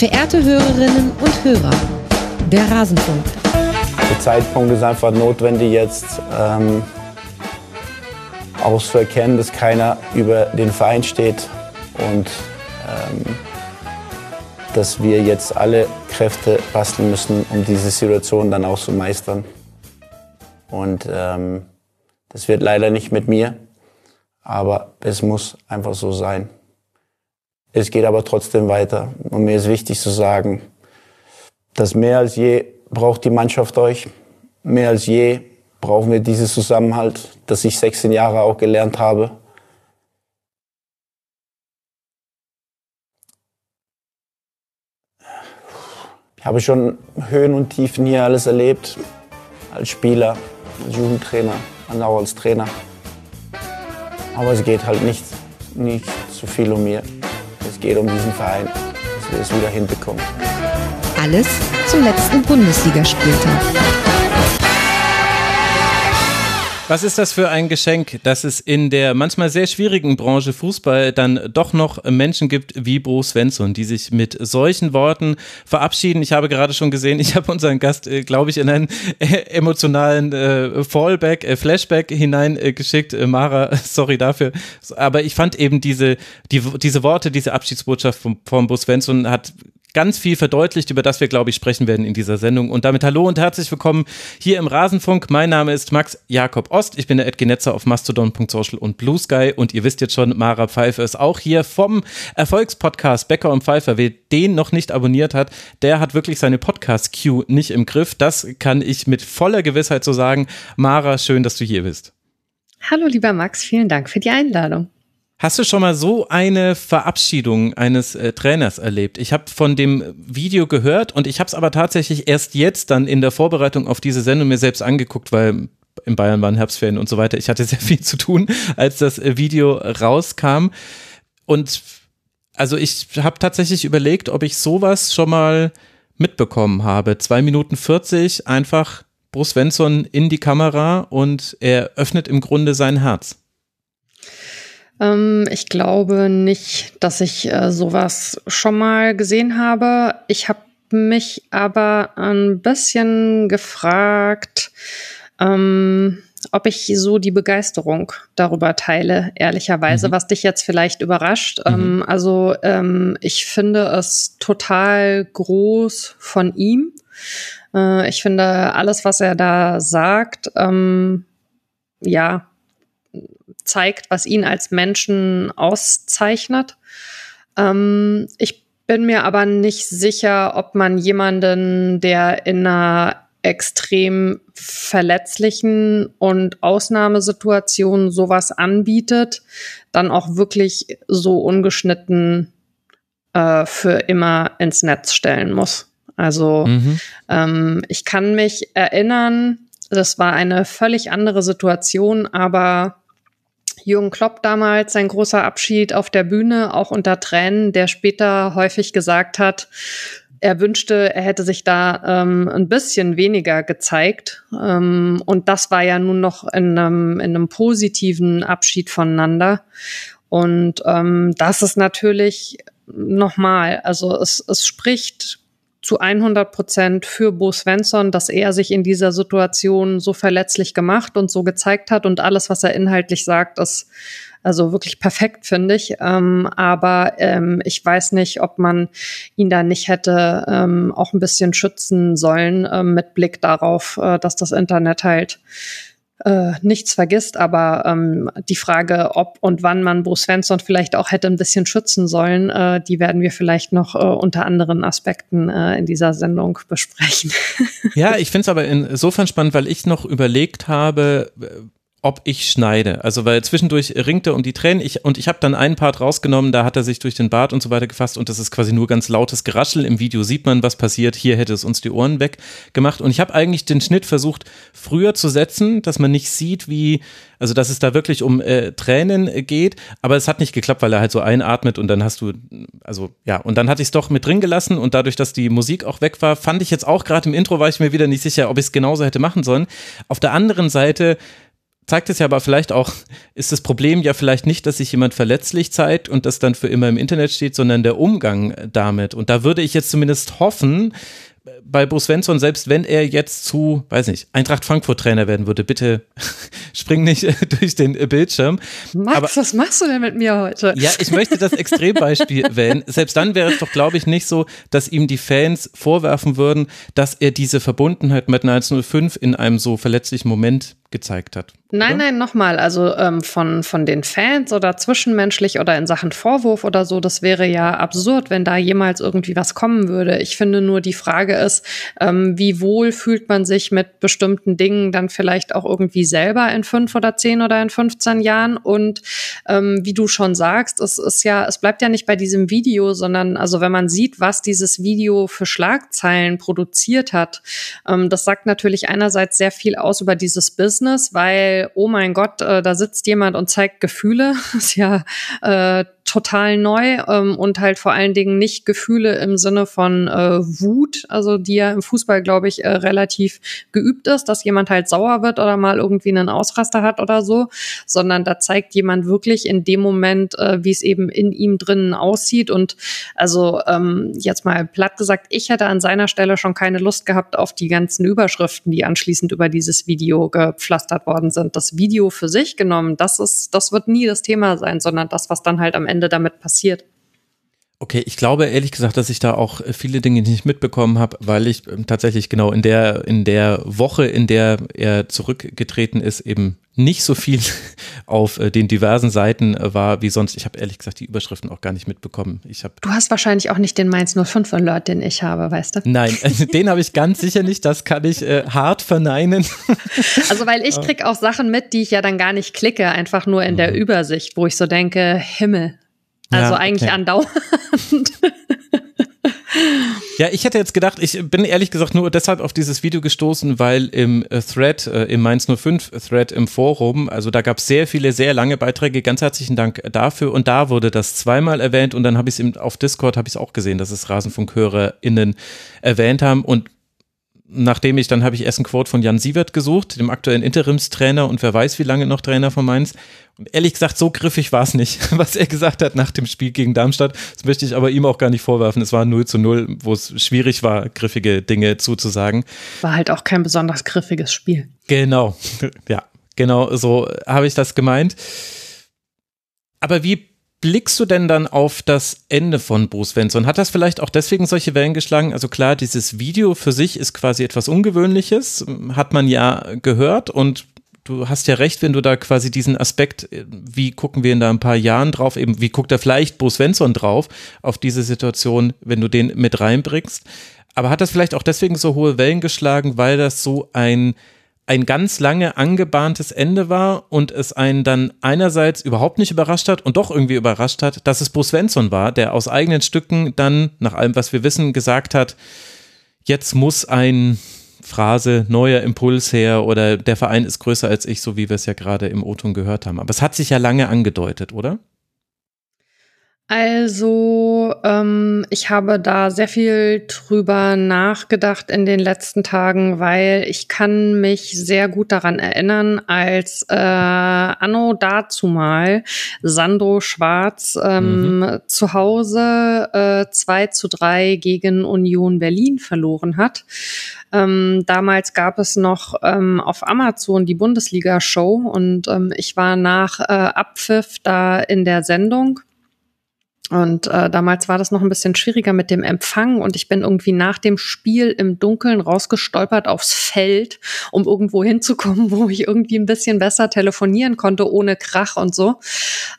Verehrte Hörerinnen und Hörer, der Rasenfunk. Der Zeitpunkt ist einfach notwendig jetzt ähm, auszuerkennen, dass keiner über den Verein steht und ähm, dass wir jetzt alle Kräfte basteln müssen, um diese Situation dann auch zu meistern. Und ähm, das wird leider nicht mit mir, aber es muss einfach so sein. Es geht aber trotzdem weiter. Und mir ist wichtig zu sagen, dass mehr als je braucht die Mannschaft euch. Mehr als je brauchen wir dieses Zusammenhalt, das ich 16 Jahre auch gelernt habe. Ich habe schon Höhen und Tiefen hier alles erlebt. Als Spieler, als Jugendtrainer und auch als Trainer. Aber es geht halt nicht, nicht so viel um mir. Es geht um diesen Verein, dass wir es wieder hinbekommen. Alles zum letzten Bundesligaspieltag. Was ist das für ein Geschenk, dass es in der manchmal sehr schwierigen Branche Fußball dann doch noch Menschen gibt wie Bo Svensson, die sich mit solchen Worten verabschieden. Ich habe gerade schon gesehen, ich habe unseren Gast, äh, glaube ich, in einen äh, emotionalen äh, Fallback, Flashback hineingeschickt. Mara, sorry dafür. Aber ich fand eben diese, die, diese Worte, diese Abschiedsbotschaft von, von Bo Svensson hat ganz viel verdeutlicht, über das wir, glaube ich, sprechen werden in dieser Sendung. Und damit hallo und herzlich willkommen hier im Rasenfunk. Mein Name ist Max Jakob Ost. Ich bin der Edgenetzer auf mastodon.social und Blue Sky. Und ihr wisst jetzt schon, Mara Pfeiffer ist auch hier vom Erfolgspodcast Becker und Pfeiffer. Wer den noch nicht abonniert hat, der hat wirklich seine Podcast-Queue nicht im Griff. Das kann ich mit voller Gewissheit so sagen. Mara, schön, dass du hier bist. Hallo, lieber Max. Vielen Dank für die Einladung. Hast du schon mal so eine Verabschiedung eines äh, Trainers erlebt? Ich habe von dem Video gehört und ich habe es aber tatsächlich erst jetzt dann in der Vorbereitung auf diese Sendung mir selbst angeguckt, weil in Bayern waren Herbstferien und so weiter. Ich hatte sehr viel zu tun, als das äh, Video rauskam. Und also ich habe tatsächlich überlegt, ob ich sowas schon mal mitbekommen habe. Zwei Minuten 40, einfach Bruce Svensson in die Kamera und er öffnet im Grunde sein Herz. Ähm, ich glaube nicht, dass ich äh, sowas schon mal gesehen habe. Ich habe mich aber ein bisschen gefragt, ähm, ob ich so die Begeisterung darüber teile, ehrlicherweise, mhm. was dich jetzt vielleicht überrascht. Mhm. Ähm, also ähm, ich finde es total groß von ihm. Äh, ich finde alles, was er da sagt, ähm, ja, zeigt, was ihn als Menschen auszeichnet. Ähm, ich bin mir aber nicht sicher, ob man jemanden, der in einer extrem verletzlichen und Ausnahmesituation sowas anbietet, dann auch wirklich so ungeschnitten äh, für immer ins Netz stellen muss. Also mhm. ähm, ich kann mich erinnern, das war eine völlig andere Situation, aber Jürgen Klopp damals, sein großer Abschied auf der Bühne, auch unter Tränen, der später häufig gesagt hat, er wünschte, er hätte sich da ähm, ein bisschen weniger gezeigt. Ähm, und das war ja nun noch in einem, in einem positiven Abschied voneinander. Und ähm, das ist natürlich nochmal, also es, es spricht zu 100 Prozent für Bo Svensson, dass er sich in dieser Situation so verletzlich gemacht und so gezeigt hat und alles, was er inhaltlich sagt, ist also wirklich perfekt, finde ich. Ähm, aber ähm, ich weiß nicht, ob man ihn da nicht hätte ähm, auch ein bisschen schützen sollen ähm, mit Blick darauf, äh, dass das Internet halt äh, nichts vergisst, aber ähm, die Frage, ob und wann man Bo Svensson vielleicht auch hätte ein bisschen schützen sollen, äh, die werden wir vielleicht noch äh, unter anderen Aspekten äh, in dieser Sendung besprechen. ja, ich finde es aber insofern spannend, weil ich noch überlegt habe, ob ich schneide. Also weil zwischendurch ringt er um die Tränen ich, und ich habe dann einen Part rausgenommen, da hat er sich durch den Bart und so weiter gefasst und das ist quasi nur ganz lautes Geraschel. Im Video sieht man, was passiert. Hier hätte es uns die Ohren weggemacht und ich habe eigentlich den Schnitt versucht früher zu setzen, dass man nicht sieht, wie, also dass es da wirklich um äh, Tränen geht, aber es hat nicht geklappt, weil er halt so einatmet und dann hast du, also ja, und dann hatte ich es doch mit drin gelassen und dadurch, dass die Musik auch weg war, fand ich jetzt auch gerade im Intro, war ich mir wieder nicht sicher, ob ich es genauso hätte machen sollen. Auf der anderen Seite zeigt es ja aber vielleicht auch, ist das Problem ja vielleicht nicht, dass sich jemand verletzlich zeigt und das dann für immer im Internet steht, sondern der Umgang damit. Und da würde ich jetzt zumindest hoffen, bei Bruce Svensson, selbst wenn er jetzt zu, weiß nicht, Eintracht Frankfurt Trainer werden würde, bitte spring nicht durch den Bildschirm. Max, Aber, was machst du denn mit mir heute? Ja, ich möchte das Extrembeispiel wählen. Selbst dann wäre es doch, glaube ich, nicht so, dass ihm die Fans vorwerfen würden, dass er diese Verbundenheit mit 1905 in einem so verletzlichen Moment gezeigt hat. Nein, oder? nein, nochmal. Also ähm, von, von den Fans oder zwischenmenschlich oder in Sachen Vorwurf oder so, das wäre ja absurd, wenn da jemals irgendwie was kommen würde. Ich finde nur, die Frage ist, ähm, wie wohl fühlt man sich mit bestimmten Dingen dann vielleicht auch irgendwie selber in fünf oder zehn oder in 15 Jahren? Und ähm, wie du schon sagst, es ist ja, es bleibt ja nicht bei diesem Video, sondern also wenn man sieht, was dieses Video für Schlagzeilen produziert hat, ähm, das sagt natürlich einerseits sehr viel aus über dieses Business Business, weil, oh mein Gott, äh, da sitzt jemand und zeigt Gefühle. ist ja äh, total neu ähm, und halt vor allen Dingen nicht Gefühle im Sinne von äh, Wut, also die ja im Fußball, glaube ich, äh, relativ geübt ist, dass jemand halt sauer wird oder mal irgendwie einen Ausraster hat oder so, sondern da zeigt jemand wirklich in dem Moment, äh, wie es eben in ihm drinnen aussieht. Und also ähm, jetzt mal platt gesagt, ich hätte an seiner Stelle schon keine Lust gehabt auf die ganzen Überschriften, die anschließend über dieses Video gepflastert worden sind. Das Video für sich genommen, das ist, das wird nie das Thema sein, sondern das, was dann halt am Ende Ende damit passiert. Okay, ich glaube ehrlich gesagt, dass ich da auch viele Dinge nicht mitbekommen habe, weil ich ähm, tatsächlich genau in der in der Woche, in der er zurückgetreten ist, eben nicht so viel auf äh, den diversen Seiten äh, war wie sonst. Ich habe ehrlich gesagt die Überschriften auch gar nicht mitbekommen. Ich hab du hast wahrscheinlich auch nicht den Mainz 05 Alert, den ich habe, weißt du? Nein, den habe ich ganz sicher nicht. Das kann ich äh, hart verneinen. Also weil ich krieg auch Sachen mit, die ich ja dann gar nicht klicke, einfach nur in der mhm. Übersicht, wo ich so denke, Himmel, also ja, eigentlich okay. andauernd. Ja, ich hätte jetzt gedacht, ich bin ehrlich gesagt nur deshalb auf dieses Video gestoßen, weil im äh, Thread, äh, im Mainz 05 Thread im Forum, also da gab es sehr viele, sehr lange Beiträge. Ganz herzlichen Dank dafür. Und da wurde das zweimal erwähnt und dann habe ich es auf Discord habe ich es auch gesehen, dass es RasenfunkhörerInnen erwähnt haben. Und nachdem ich, dann habe ich erst ein Quote von Jan Sievert gesucht, dem aktuellen Interimstrainer und wer weiß, wie lange noch Trainer von Mainz. Und ehrlich gesagt, so griffig war es nicht, was er gesagt hat nach dem Spiel gegen Darmstadt. Das möchte ich aber ihm auch gar nicht vorwerfen. Es war 0 zu 0, wo es schwierig war, griffige Dinge zuzusagen. War halt auch kein besonders griffiges Spiel. Genau, ja, genau so habe ich das gemeint. Aber wie blickst du denn dann auf das Ende von Bruce Svensson? Hat das vielleicht auch deswegen solche Wellen geschlagen? Also klar, dieses Video für sich ist quasi etwas Ungewöhnliches, hat man ja gehört und du hast ja recht, wenn du da quasi diesen Aspekt, wie gucken wir in da ein paar Jahren drauf, eben wie guckt da vielleicht Bruce Svensson drauf auf diese Situation, wenn du den mit reinbringst. Aber hat das vielleicht auch deswegen so hohe Wellen geschlagen, weil das so ein ein ganz lange angebahntes Ende war und es einen dann einerseits überhaupt nicht überrascht hat und doch irgendwie überrascht hat, dass es Bruce Svensson war, der aus eigenen Stücken dann, nach allem, was wir wissen, gesagt hat, jetzt muss ein Phrase, neuer Impuls her oder der Verein ist größer als ich, so wie wir es ja gerade im O-Ton gehört haben. Aber es hat sich ja lange angedeutet, oder? Also, ähm, ich habe da sehr viel drüber nachgedacht in den letzten Tagen, weil ich kann mich sehr gut daran erinnern, als äh, Anno dazu mal Sandro Schwarz ähm, mhm. zu Hause äh, 2 zu 3 gegen Union Berlin verloren hat. Ähm, damals gab es noch ähm, auf Amazon die Bundesliga-Show und ähm, ich war nach äh, Abpfiff da in der Sendung und äh, damals war das noch ein bisschen schwieriger mit dem Empfang und ich bin irgendwie nach dem Spiel im Dunkeln rausgestolpert aufs Feld, um irgendwo hinzukommen, wo ich irgendwie ein bisschen besser telefonieren konnte, ohne Krach und so.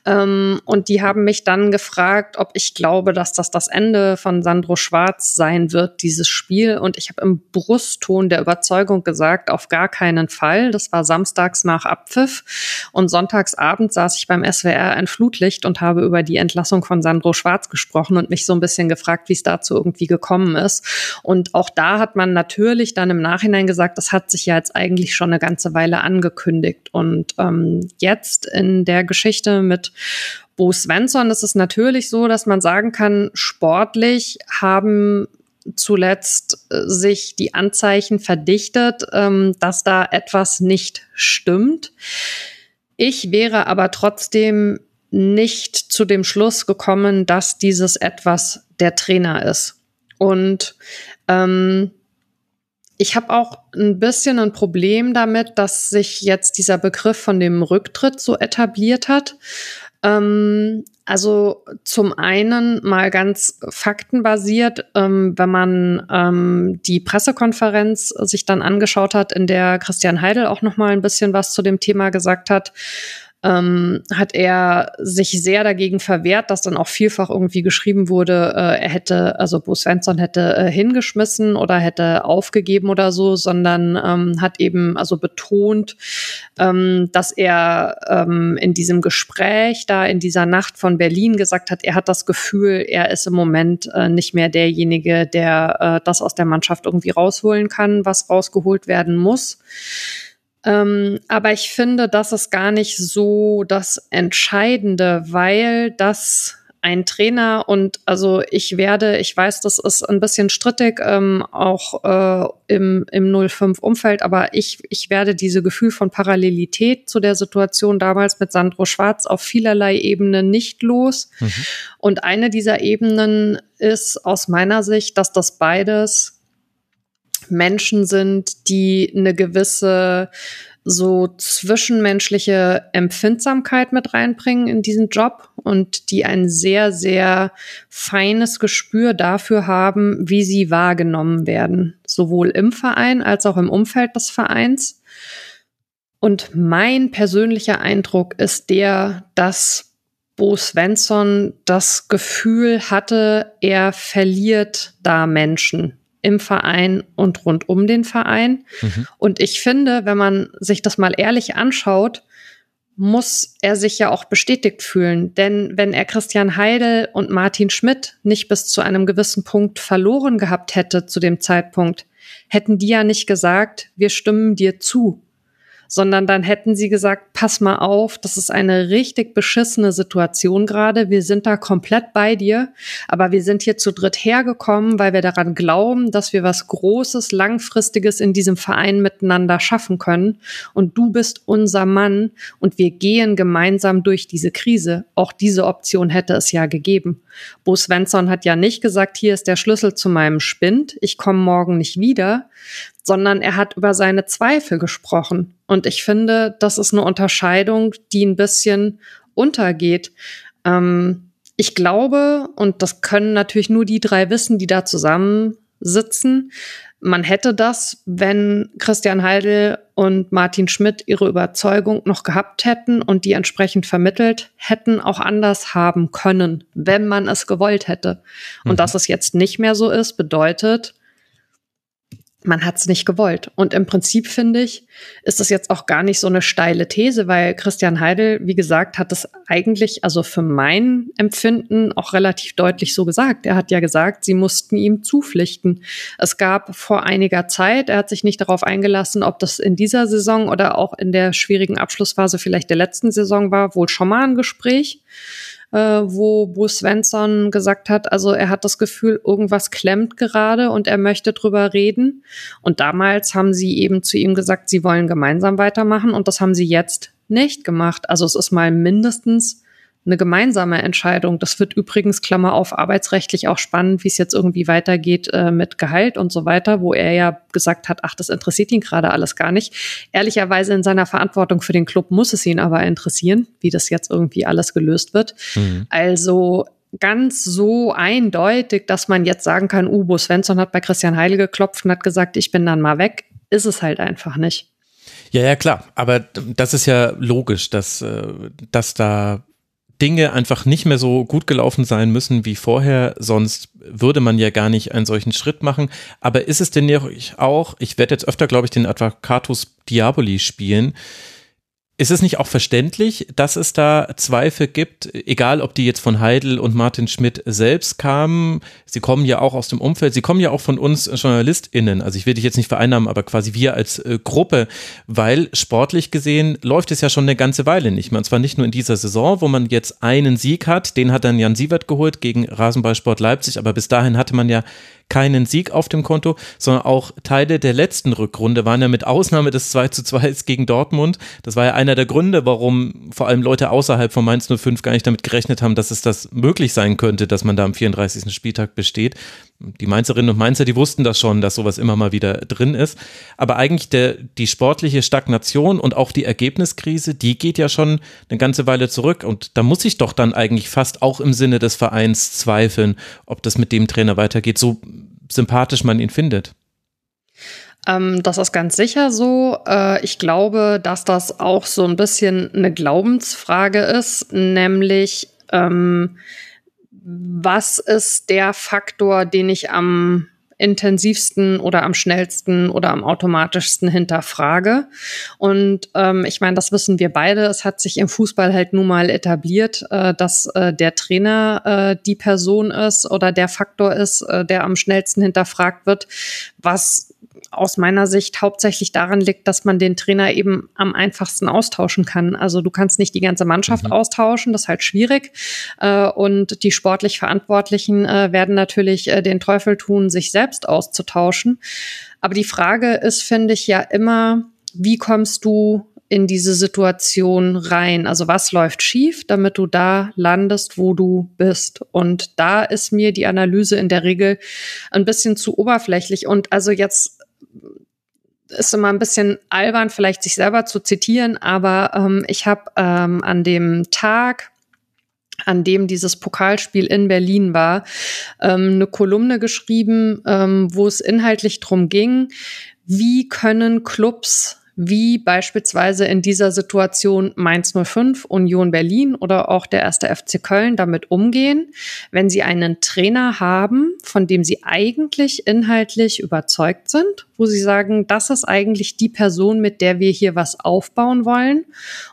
Ähm, und die haben mich dann gefragt, ob ich glaube, dass das das Ende von Sandro Schwarz sein wird, dieses Spiel. Und ich habe im Brustton der Überzeugung gesagt, auf gar keinen Fall. Das war samstags nach Abpfiff. Und sonntagsabend saß ich beim SWR ein Flutlicht und habe über die Entlassung von Sandro Sandro Schwarz gesprochen und mich so ein bisschen gefragt, wie es dazu irgendwie gekommen ist. Und auch da hat man natürlich dann im Nachhinein gesagt, das hat sich ja jetzt eigentlich schon eine ganze Weile angekündigt. Und ähm, jetzt in der Geschichte mit Bo Svensson ist es natürlich so, dass man sagen kann, sportlich haben zuletzt äh, sich die Anzeichen verdichtet, ähm, dass da etwas nicht stimmt. Ich wäre aber trotzdem nicht zu dem Schluss gekommen, dass dieses etwas der Trainer ist. Und ähm, ich habe auch ein bisschen ein Problem damit, dass sich jetzt dieser Begriff von dem Rücktritt so etabliert hat. Ähm, also zum einen mal ganz faktenbasiert, ähm, wenn man ähm, die Pressekonferenz sich dann angeschaut hat, in der Christian Heidel auch noch mal ein bisschen was zu dem Thema gesagt hat, ähm, hat er sich sehr dagegen verwehrt, dass dann auch vielfach irgendwie geschrieben wurde, äh, er hätte, also Bo Svensson hätte äh, hingeschmissen oder hätte aufgegeben oder so, sondern ähm, hat eben also betont, ähm, dass er ähm, in diesem Gespräch da in dieser Nacht von Berlin gesagt hat, er hat das Gefühl, er ist im Moment äh, nicht mehr derjenige, der äh, das aus der Mannschaft irgendwie rausholen kann, was rausgeholt werden muss. Ähm, aber ich finde, das ist gar nicht so das Entscheidende, weil das ein Trainer und also ich werde, ich weiß, das ist ein bisschen strittig, ähm, auch äh, im, im 05-Umfeld, aber ich, ich werde diese Gefühl von Parallelität zu der Situation damals mit Sandro Schwarz auf vielerlei Ebenen nicht los. Mhm. Und eine dieser Ebenen ist aus meiner Sicht, dass das beides Menschen sind, die eine gewisse so zwischenmenschliche Empfindsamkeit mit reinbringen in diesen Job und die ein sehr, sehr feines Gespür dafür haben, wie sie wahrgenommen werden, sowohl im Verein als auch im Umfeld des Vereins. Und mein persönlicher Eindruck ist der, dass Bo Svensson das Gefühl hatte, er verliert da Menschen im Verein und rund um den Verein. Mhm. Und ich finde, wenn man sich das mal ehrlich anschaut, muss er sich ja auch bestätigt fühlen. Denn wenn er Christian Heidel und Martin Schmidt nicht bis zu einem gewissen Punkt verloren gehabt hätte zu dem Zeitpunkt, hätten die ja nicht gesagt, wir stimmen dir zu sondern dann hätten sie gesagt, pass mal auf, das ist eine richtig beschissene Situation gerade. Wir sind da komplett bei dir, aber wir sind hier zu dritt hergekommen, weil wir daran glauben, dass wir was Großes, Langfristiges in diesem Verein miteinander schaffen können. Und du bist unser Mann und wir gehen gemeinsam durch diese Krise. Auch diese Option hätte es ja gegeben. Bo Svensson hat ja nicht gesagt, hier ist der Schlüssel zu meinem Spind, ich komme morgen nicht wieder, sondern er hat über seine Zweifel gesprochen. Und ich finde, das ist eine Unterscheidung, die ein bisschen untergeht. Ähm, ich glaube, und das können natürlich nur die drei wissen, die da zusammensitzen, man hätte das, wenn Christian Heidel und Martin Schmidt ihre Überzeugung noch gehabt hätten und die entsprechend vermittelt hätten, auch anders haben können, wenn man es gewollt hätte. Und mhm. dass es jetzt nicht mehr so ist, bedeutet, man hat es nicht gewollt. Und im Prinzip finde ich, ist das jetzt auch gar nicht so eine steile These, weil Christian Heidel, wie gesagt, hat es eigentlich, also für mein Empfinden auch relativ deutlich so gesagt. Er hat ja gesagt, sie mussten ihm zupflichten. Es gab vor einiger Zeit, er hat sich nicht darauf eingelassen, ob das in dieser Saison oder auch in der schwierigen Abschlussphase vielleicht der letzten Saison war, wohl schon mal ein Gespräch äh, wo Bo Svensson gesagt hat, also er hat das Gefühl, irgendwas klemmt gerade und er möchte drüber reden. Und damals haben sie eben zu ihm gesagt, sie wollen gemeinsam weitermachen und das haben sie jetzt nicht gemacht. Also es ist mal mindestens eine gemeinsame Entscheidung. Das wird übrigens, Klammer auf, arbeitsrechtlich auch spannend, wie es jetzt irgendwie weitergeht äh, mit Gehalt und so weiter, wo er ja gesagt hat, ach, das interessiert ihn gerade alles gar nicht. Ehrlicherweise in seiner Verantwortung für den Club muss es ihn aber interessieren, wie das jetzt irgendwie alles gelöst wird. Mhm. Also ganz so eindeutig, dass man jetzt sagen kann, Ubo Svensson hat bei Christian Heil geklopft und hat gesagt, ich bin dann mal weg, ist es halt einfach nicht. Ja, ja, klar. Aber das ist ja logisch, dass, äh, dass da Dinge einfach nicht mehr so gut gelaufen sein müssen wie vorher, sonst würde man ja gar nicht einen solchen Schritt machen. Aber ist es denn auch, ich werde jetzt öfter, glaube ich, den Advocatus Diaboli spielen, Ist es nicht auch verständlich, dass es da Zweifel gibt, egal ob die jetzt von Heidel und Martin Schmidt selbst kamen? Sie kommen ja auch aus dem Umfeld, sie kommen ja auch von uns JournalistInnen. Also ich will dich jetzt nicht vereinnahmen, aber quasi wir als äh, Gruppe, weil sportlich gesehen läuft es ja schon eine ganze Weile nicht mehr. Und zwar nicht nur in dieser Saison, wo man jetzt einen Sieg hat, den hat dann Jan Sievert geholt gegen Rasenballsport Leipzig, aber bis dahin hatte man ja keinen Sieg auf dem Konto, sondern auch Teile der letzten Rückrunde waren ja mit Ausnahme des 2 zu 2 gegen Dortmund. Das war ja einer der Gründe, warum vor allem Leute außerhalb von Mainz 05 gar nicht damit gerechnet haben, dass es das möglich sein könnte, dass man da am 34. Spieltag besteht. Die Mainzerinnen und Mainzer, die wussten das schon, dass sowas immer mal wieder drin ist. Aber eigentlich der, die sportliche Stagnation und auch die Ergebniskrise, die geht ja schon eine ganze Weile zurück. Und da muss ich doch dann eigentlich fast auch im Sinne des Vereins zweifeln, ob das mit dem Trainer weitergeht, so sympathisch man ihn findet. Ähm, das ist ganz sicher so. Äh, ich glaube, dass das auch so ein bisschen eine Glaubensfrage ist, nämlich ähm, was ist der Faktor, den ich am intensivsten oder am schnellsten oder am automatischsten hinterfrage. Und ähm, ich meine, das wissen wir beide. Es hat sich im Fußball halt nun mal etabliert, äh, dass äh, der Trainer äh, die Person ist oder der Faktor ist, äh, der am schnellsten hinterfragt wird, was aus meiner Sicht hauptsächlich daran liegt, dass man den Trainer eben am einfachsten austauschen kann. Also du kannst nicht die ganze Mannschaft mhm. austauschen, das ist halt schwierig. Äh, und die sportlich Verantwortlichen äh, werden natürlich äh, den Teufel tun, sich selbst auszutauschen. Aber die Frage ist, finde ich, ja immer, wie kommst du in diese Situation rein? Also was läuft schief, damit du da landest, wo du bist? Und da ist mir die Analyse in der Regel ein bisschen zu oberflächlich. Und also jetzt ist immer ein bisschen albern, vielleicht sich selber zu zitieren, aber ähm, ich habe ähm, an dem Tag, an dem dieses Pokalspiel in Berlin war, ähm, eine Kolumne geschrieben, ähm, wo es inhaltlich drum ging, wie können Clubs wie beispielsweise in dieser Situation Mainz 05, Union Berlin oder auch der erste FC Köln damit umgehen, wenn sie einen Trainer haben, von dem sie eigentlich inhaltlich überzeugt sind, wo sie sagen, das ist eigentlich die Person, mit der wir hier was aufbauen wollen.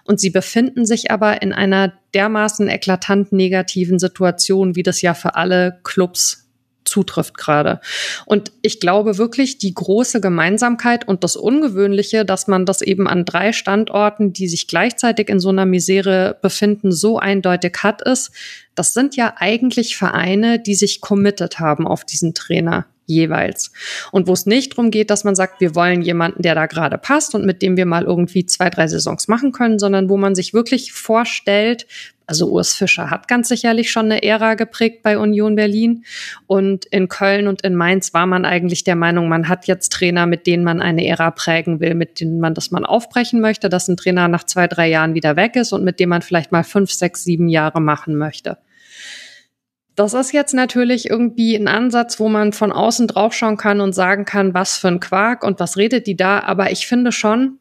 Und sie befinden sich aber in einer dermaßen eklatant negativen Situation, wie das ja für alle Clubs zutrifft gerade. Und ich glaube wirklich, die große Gemeinsamkeit und das Ungewöhnliche, dass man das eben an drei Standorten, die sich gleichzeitig in so einer Misere befinden, so eindeutig hat, ist, das sind ja eigentlich Vereine, die sich committed haben auf diesen Trainer jeweils. Und wo es nicht darum geht, dass man sagt, wir wollen jemanden, der da gerade passt und mit dem wir mal irgendwie zwei, drei Saisons machen können, sondern wo man sich wirklich vorstellt, also Urs Fischer hat ganz sicherlich schon eine Ära geprägt bei Union Berlin. Und in Köln und in Mainz war man eigentlich der Meinung, man hat jetzt Trainer, mit denen man eine Ära prägen will, mit denen man das man aufbrechen möchte, dass ein Trainer nach zwei, drei Jahren wieder weg ist und mit dem man vielleicht mal fünf, sechs, sieben Jahre machen möchte. Das ist jetzt natürlich irgendwie ein Ansatz, wo man von außen draufschauen kann und sagen kann, was für ein Quark und was redet die da. Aber ich finde schon,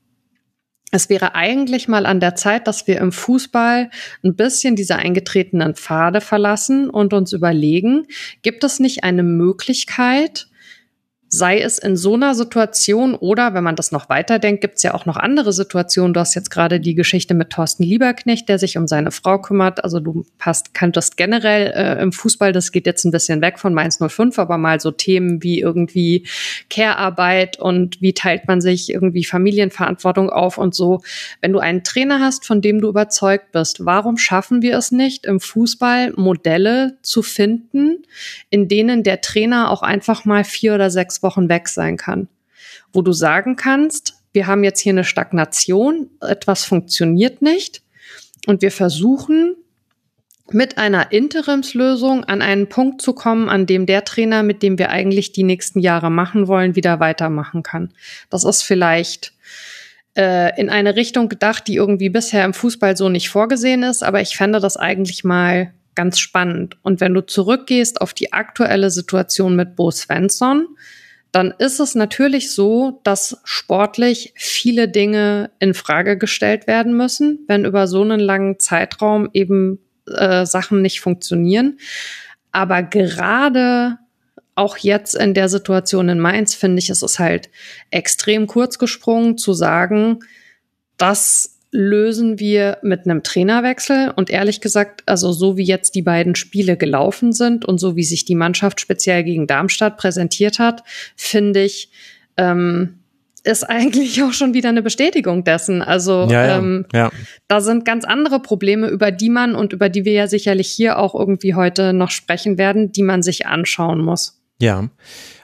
es wäre eigentlich mal an der Zeit, dass wir im Fußball ein bisschen diese eingetretenen Pfade verlassen und uns überlegen, gibt es nicht eine Möglichkeit, sei es in so einer Situation oder wenn man das noch weiterdenkt, gibt es ja auch noch andere Situationen. Du hast jetzt gerade die Geschichte mit Thorsten Lieberknecht, der sich um seine Frau kümmert. Also du hast, kanntest generell äh, im Fußball, das geht jetzt ein bisschen weg von Mainz 05, aber mal so Themen wie irgendwie Care-Arbeit und wie teilt man sich irgendwie Familienverantwortung auf und so. Wenn du einen Trainer hast, von dem du überzeugt bist, warum schaffen wir es nicht, im Fußball Modelle zu finden, in denen der Trainer auch einfach mal vier oder sechs Wochen weg sein kann. Wo du sagen kannst, wir haben jetzt hier eine Stagnation, etwas funktioniert nicht und wir versuchen mit einer Interimslösung an einen Punkt zu kommen, an dem der Trainer, mit dem wir eigentlich die nächsten Jahre machen wollen, wieder weitermachen kann. Das ist vielleicht äh, in eine Richtung gedacht, die irgendwie bisher im Fußball so nicht vorgesehen ist, aber ich fände das eigentlich mal ganz spannend. Und wenn du zurückgehst auf die aktuelle Situation mit Bo Svensson, dann ist es natürlich so, dass sportlich viele Dinge in Frage gestellt werden müssen, wenn über so einen langen Zeitraum eben äh, Sachen nicht funktionieren. Aber gerade auch jetzt in der Situation in Mainz finde ich, es ist halt extrem kurz gesprungen zu sagen, dass lösen wir mit einem Trainerwechsel. Und ehrlich gesagt, also so wie jetzt die beiden Spiele gelaufen sind und so wie sich die Mannschaft speziell gegen Darmstadt präsentiert hat, finde ich, ähm, ist eigentlich auch schon wieder eine Bestätigung dessen. Also Ja, ja, ähm, ja. da sind ganz andere Probleme, über die man und über die wir ja sicherlich hier auch irgendwie heute noch sprechen werden, die man sich anschauen muss. Ja.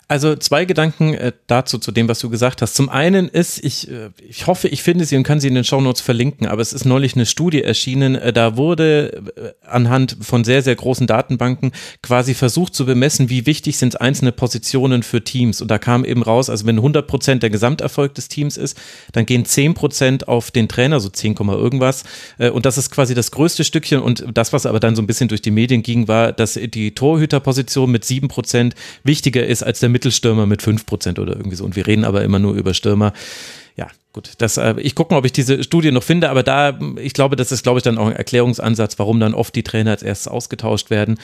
Also zwei Gedanken äh, dazu, zu dem, was du gesagt hast. Zum einen ist, ich, äh, ich hoffe, ich finde sie und kann sie in den Shownotes verlinken, aber es ist neulich eine Studie erschienen, äh, da wurde anhand von sehr, sehr großen Datenbanken quasi versucht zu bemessen, wie wichtig sind einzelne Positionen für Teams. Und da kam eben raus, also wenn 100 Prozent der Gesamterfolg des Teams ist, dann gehen 10 Prozent auf den Trainer, so 10, irgendwas. Und das ist quasi das größte Stückchen. Und das, was aber dann so ein bisschen durch die Medien ging, war, dass die Torhüterposition mit 7 Prozent wichtiger ist als der Mittelstürmer mit 5 Prozent oder irgendwie so. Und wir reden aber immer nur über Stürmer. Ja, gut. Das, äh, ich gucke mal, ob ich diese Studie noch finde, aber da, ich glaube, das ist, glaube ich, dann auch ein Erklärungsansatz, warum dann oft die Trainer als erstes ausgetauscht werden.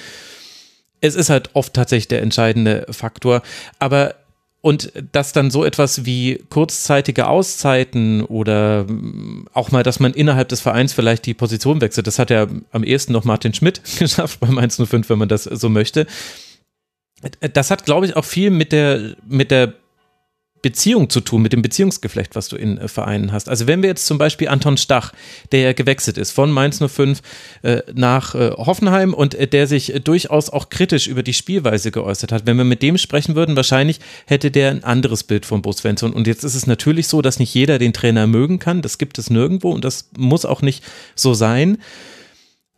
Es ist halt oft tatsächlich der entscheidende Faktor. Aber und dass dann so etwas wie kurzzeitige Auszeiten oder mm, auch mal, dass man innerhalb des Vereins vielleicht die Position wechselt, das hat ja am ehesten noch Martin Schmidt geschafft beim 105, wenn man das so möchte. Das hat, glaube ich, auch viel mit der, mit der Beziehung zu tun, mit dem Beziehungsgeflecht, was du in äh, Vereinen hast. Also wenn wir jetzt zum Beispiel Anton Stach, der ja gewechselt ist von Mainz 05 äh, nach äh, Hoffenheim und äh, der sich äh, durchaus auch kritisch über die Spielweise geäußert hat, wenn wir mit dem sprechen würden, wahrscheinlich hätte der ein anderes Bild von Bo Svensson. Und jetzt ist es natürlich so, dass nicht jeder den Trainer mögen kann. Das gibt es nirgendwo und das muss auch nicht so sein.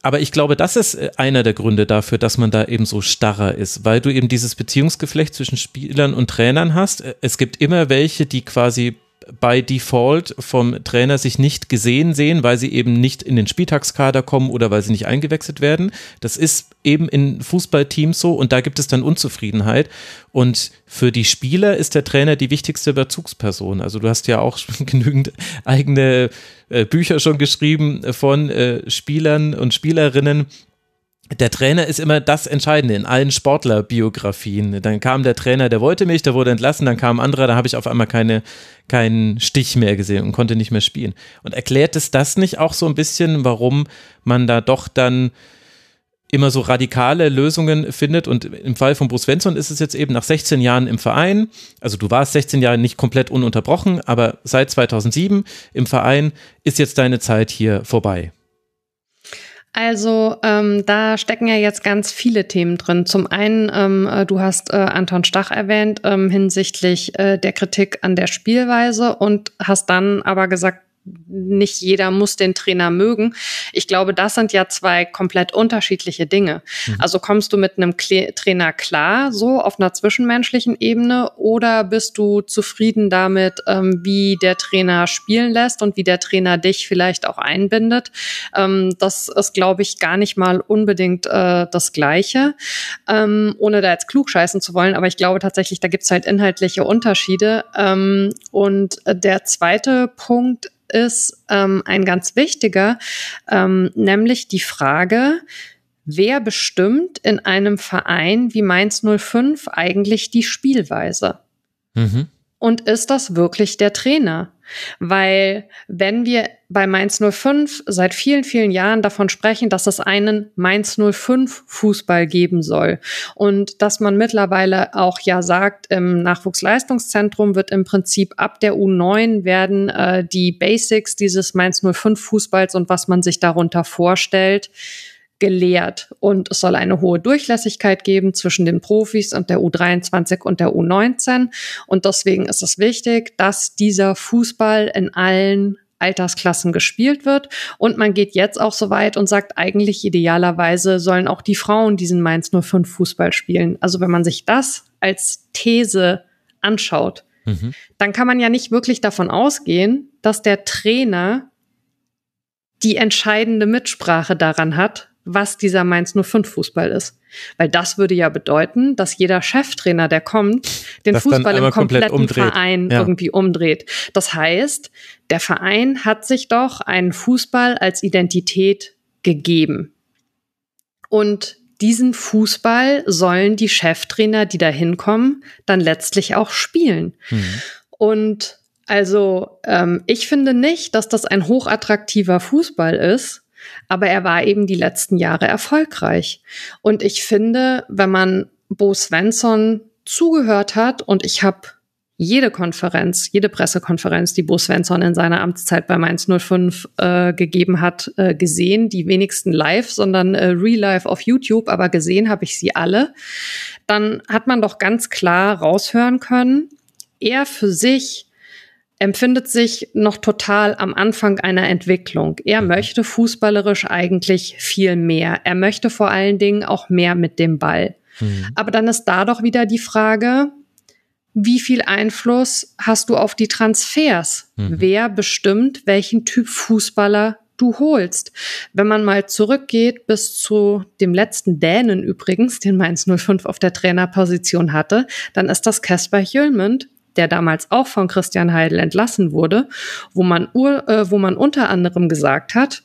Aber ich glaube, das ist äh, einer der Gründe dafür, dass man da eben so starrer ist, weil du eben dieses Beziehungsgeflecht zwischen Spielern und Trainern hast. Äh, Es gibt immer welche, die quasi bei Default vom Trainer sich nicht gesehen sehen, weil sie eben nicht in den Spieltagskader kommen oder weil sie nicht eingewechselt werden. Das ist eben in Fußballteams so und da gibt es dann Unzufriedenheit. Und für die Spieler ist der Trainer die wichtigste Bezugsperson. Also du hast ja auch genügend eigene äh, Bücher schon geschrieben von äh, Spielern und Spielerinnen, der Trainer ist immer das Entscheidende in allen Sportlerbiografien. Dann kam der Trainer, der wollte mich, der wurde entlassen, dann kam ein anderer, da habe ich auf einmal keine, keinen Stich mehr gesehen und konnte nicht mehr spielen. Und erklärt es das nicht auch so ein bisschen, warum man da doch dann immer so radikale Lösungen findet und im Fall von Bruce Svensson ist es jetzt eben nach 16 Jahren im Verein, also du warst 16 Jahre nicht komplett ununterbrochen, aber seit 2007 im Verein ist jetzt deine Zeit hier vorbei. Also ähm, da stecken ja jetzt ganz viele Themen drin. Zum einen, ähm, äh, du hast äh, Anton Stach erwähnt ähm, hinsichtlich äh, der Kritik an der Spielweise und hast dann aber gesagt, nicht jeder muss den Trainer mögen. Ich glaube, das sind ja zwei komplett unterschiedliche Dinge. Mhm. Also kommst du mit einem Kle Trainer klar, so auf einer zwischenmenschlichen Ebene, oder bist du zufrieden damit, ähm, wie der Trainer spielen lässt und wie der Trainer dich vielleicht auch einbindet? Ähm, das ist, glaube ich, gar nicht mal unbedingt äh, das Gleiche, ähm, ohne da jetzt klug scheißen zu wollen. Aber ich glaube tatsächlich, da gibt's halt inhaltliche Unterschiede. Ähm, und der zweite Punkt ist ähm, ein ganz wichtiger, ähm, nämlich die Frage, wer bestimmt in einem Verein wie Mainz 05 eigentlich die Spielweise? Mhm. Und ist das wirklich der Trainer? Weil wenn wir bei Mainz 05 seit vielen, vielen Jahren davon sprechen, dass es einen Mainz 05 Fußball geben soll und dass man mittlerweile auch ja sagt, im Nachwuchsleistungszentrum wird im Prinzip ab der U9 werden äh, die Basics dieses Mainz 05 Fußballs und was man sich darunter vorstellt, gelehrt. Und es soll eine hohe Durchlässigkeit geben zwischen den Profis und der U23 und der U19. Und deswegen ist es wichtig, dass dieser Fußball in allen Altersklassen gespielt wird. Und man geht jetzt auch so weit und sagt, eigentlich idealerweise sollen auch die Frauen diesen Mainz 05 Fußball spielen. Also wenn man sich das als These anschaut, mhm. dann kann man ja nicht wirklich davon ausgehen, dass der Trainer die entscheidende Mitsprache daran hat, was dieser Mainz 05 Fußball ist. Weil das würde ja bedeuten, dass jeder Cheftrainer, der kommt, den das Fußball im kompletten Verein ja. irgendwie umdreht. Das heißt, der Verein hat sich doch einen Fußball als Identität gegeben. Und diesen Fußball sollen die Cheftrainer, die da hinkommen, dann letztlich auch spielen. Mhm. Und Also ähm, ich finde nicht, dass das ein hochattraktiver Fußball ist, aber er war eben die letzten Jahre erfolgreich. Und ich finde, wenn man Bo Svensson zugehört hat und ich habe jede Konferenz, jede Pressekonferenz, die Bo Svensson in seiner Amtszeit bei Mainz 05 äh, gegeben hat, äh, gesehen. Die wenigsten live, sondern äh, real live auf YouTube, aber gesehen habe ich sie alle. Dann hat man doch ganz klar raushören können, er für sich empfindet sich noch total am Anfang einer Entwicklung. Er möchte fußballerisch eigentlich viel mehr. Er möchte vor allen Dingen auch mehr mit dem Ball. Mhm. Aber dann ist da doch wieder die Frage, wie viel Einfluss hast du auf die Transfers? Mhm. Wer bestimmt, welchen Typ Fußballer du holst. Wenn man mal zurückgeht bis zu dem letzten Dänen übrigens, den Mainz 05 auf der Trainerposition hatte, dann ist das Casper Hjulmund, der damals auch von Christian Heidel entlassen wurde, wo man, äh, wo man unter anderem gesagt hat,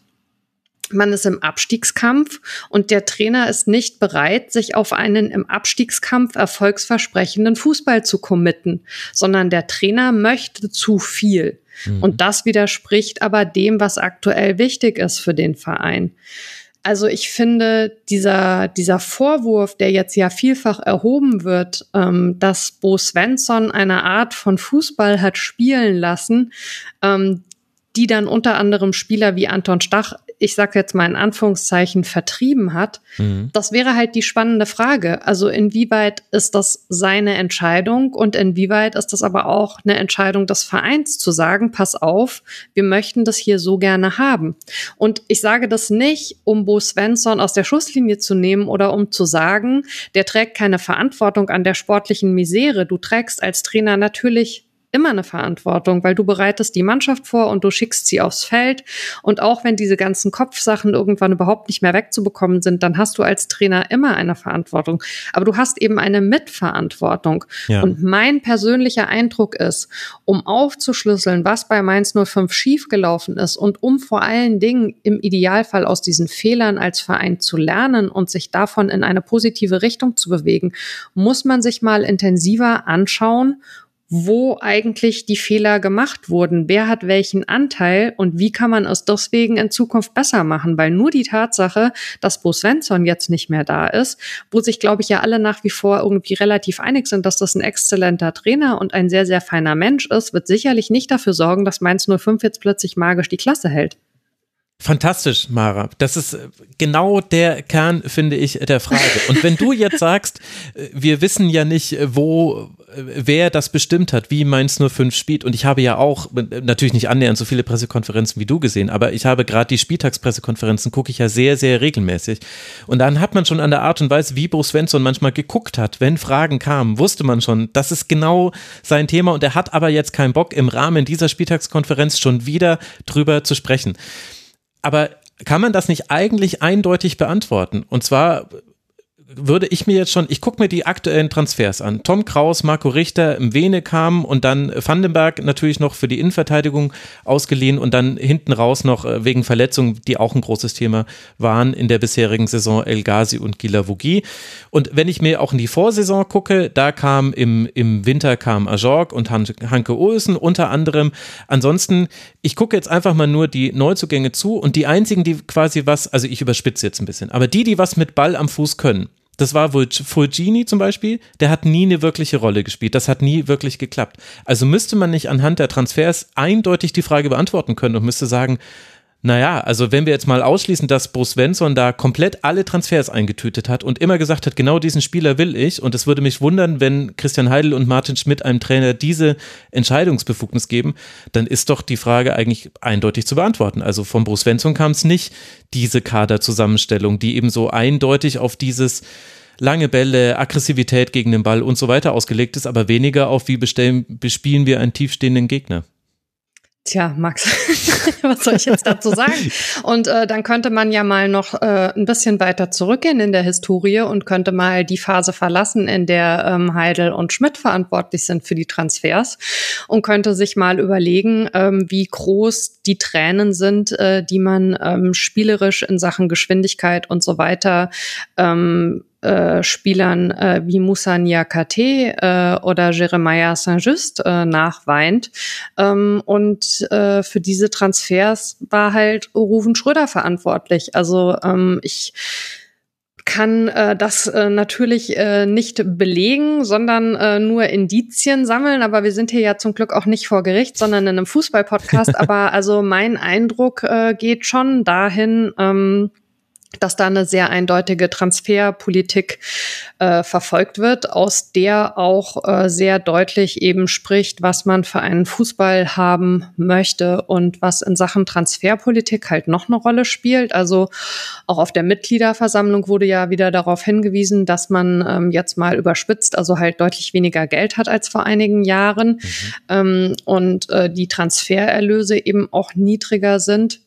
man ist im Abstiegskampf und der Trainer ist nicht bereit, sich auf einen im Abstiegskampf erfolgsversprechenden Fußball zu committen, sondern der Trainer möchte zu viel. Mhm. Und das widerspricht aber dem, was aktuell wichtig ist für den Verein. Also ich finde, dieser, dieser Vorwurf, der jetzt ja vielfach erhoben wird, ähm, dass Bo Svensson eine Art von Fußball hat spielen lassen, ähm, die dann unter anderem Spieler wie Anton Stach ich sage jetzt mal in Anführungszeichen, vertrieben hat, mhm. das wäre halt die spannende Frage. Also inwieweit ist das seine Entscheidung und inwieweit ist das aber auch eine Entscheidung des Vereins zu sagen, pass auf, wir möchten das hier so gerne haben. Und ich sage das nicht, um Bo Svensson aus der Schusslinie zu nehmen oder um zu sagen, der trägt keine Verantwortung an der sportlichen Misere. Du trägst als Trainer natürlich immer eine Verantwortung, weil du bereitest die Mannschaft vor und du schickst sie aufs Feld. Und auch wenn diese ganzen Kopfsachen irgendwann überhaupt nicht mehr wegzubekommen sind, dann hast du als Trainer immer eine Verantwortung. Aber du hast eben eine Mitverantwortung. Ja. Und mein persönlicher Eindruck ist, um aufzuschlüsseln, was bei Mainz 05 schiefgelaufen ist und um vor allen Dingen im Idealfall aus diesen Fehlern als Verein zu lernen und sich davon in eine positive Richtung zu bewegen, muss man sich mal intensiver anschauen, wo eigentlich die Fehler gemacht wurden, wer hat welchen Anteil und wie kann man es deswegen in Zukunft besser machen, weil nur die Tatsache, dass Bo Svensson jetzt nicht mehr da ist, wo sich, glaube ich, ja alle nach wie vor irgendwie relativ einig sind, dass das ein exzellenter Trainer und ein sehr, sehr feiner Mensch ist, wird sicherlich nicht dafür sorgen, dass Mainz 05 jetzt plötzlich magisch die Klasse hält. Fantastisch, Mara. Das ist genau der Kern, finde ich, der Frage. Und wenn du jetzt sagst, wir wissen ja nicht, wo, wer das bestimmt hat, wie Mainz 05 spielt. Und ich habe ja auch natürlich nicht annähernd so viele Pressekonferenzen wie du gesehen, aber ich habe gerade die Spieltagspressekonferenzen, gucke ich ja sehr, sehr regelmäßig. Und dann hat man schon an der Art und Weise, wie Bo Svensson manchmal geguckt hat, wenn Fragen kamen, wusste man schon, das ist genau sein Thema. Und er hat aber jetzt keinen Bock, im Rahmen dieser Spieltagskonferenz schon wieder drüber zu sprechen. Aber kann man das nicht eigentlich eindeutig beantworten? Und zwar würde ich mir jetzt schon, ich gucke mir die aktuellen Transfers an. Tom Kraus, Marco Richter, Mwene kamen und dann Vandenberg natürlich noch für die Innenverteidigung ausgeliehen und dann hinten raus noch äh, wegen Verletzungen, die auch ein großes Thema waren in der bisherigen Saison El Ghazi und Gila Vogi. Und wenn ich mir auch in die Vorsaison gucke, da kam im, im Winter kam Ajorg und Hanke Olsen unter anderem. Ansonsten, ich gucke jetzt einfach mal nur die Neuzugänge zu und die einzigen, die quasi was, also ich überspitze jetzt ein bisschen, aber die, die was mit Ball am Fuß können, das war wohl Fulgini zum Beispiel, der hat nie eine wirkliche Rolle gespielt. Das hat nie wirklich geklappt. Also müsste man nicht anhand der Transfers eindeutig die Frage beantworten können und müsste sagen, naja, also wenn wir jetzt mal ausschließen, dass Bruce Svensson da komplett alle Transfers eingetütet hat und immer gesagt hat, genau diesen Spieler will ich und es würde mich wundern, wenn Christian Heidel und Martin Schmidt einem Trainer diese Entscheidungsbefugnis geben, dann ist doch die Frage eigentlich eindeutig zu beantworten. Also von Bruce Svensson kam es nicht, diese Kaderzusammenstellung, die eben so eindeutig auf dieses lange Bälle, Aggressivität gegen den Ball und so weiter ausgelegt ist, aber weniger auf wie bestellen, bespielen wir einen tiefstehenden Gegner. Tja, Max, was soll ich jetzt dazu sagen? Und äh, dann könnte man ja mal noch äh, ein bisschen weiter zurückgehen in der Historie und könnte mal die Phase verlassen, in der ähm, Heidel und Schmidt verantwortlich sind für die Transfers und könnte sich mal überlegen, ähm, wie groß die Tränen sind, äh, die man ähm, spielerisch in Sachen Geschwindigkeit und so weiter ähm, äh, Spielern äh, wie Moussa Niakate äh, oder Jeremiah Saint-Just äh, nachweint. Ähm, und äh, für diese Transfers war halt Ruven Schröder verantwortlich. Also ähm, ich kann äh, das äh, natürlich äh, nicht belegen, sondern äh, nur Indizien sammeln. Aber wir sind hier ja zum Glück auch nicht vor Gericht, sondern in einem Fußballpodcast. aber also mein Eindruck äh, geht schon dahin, ähm, dass da eine sehr eindeutige Transferpolitik äh, verfolgt wird, aus der auch äh, sehr deutlich eben spricht, was man für einen Fußball haben möchte und was in Sachen Transferpolitik halt noch eine Rolle spielt. Also auch auf der Mitgliederversammlung wurde ja wieder darauf hingewiesen, dass man ähm, jetzt mal überspitzt, also halt deutlich weniger Geld hat als vor einigen Jahren mhm. ähm, und äh, die Transfererlöse eben auch niedriger sind.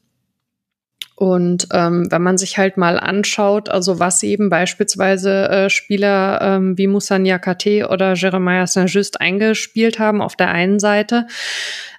Und ähm, wenn man sich halt mal anschaut, also was eben beispielsweise äh, Spieler ähm, wie Moussa Niakate oder Jeremiah Saint-Just eingespielt haben auf der einen Seite,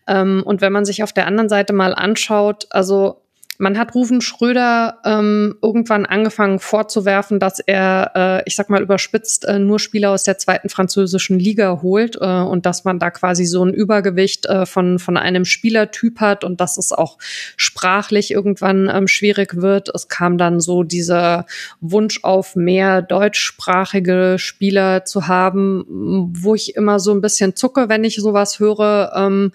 ähm, und wenn man sich auf der anderen Seite mal anschaut, also man hat Rufen Schröder ähm, irgendwann angefangen vorzuwerfen, dass er, äh, ich sag mal überspitzt, äh, nur Spieler aus der zweiten französischen Liga holt äh, und dass man da quasi so ein Übergewicht äh, von, von einem Spielertyp hat und dass es auch sprachlich irgendwann ähm, schwierig wird. Es kam dann so dieser Wunsch auf mehr deutschsprachige Spieler zu haben, wo ich immer so ein bisschen zucke, wenn ich sowas höre. Ähm,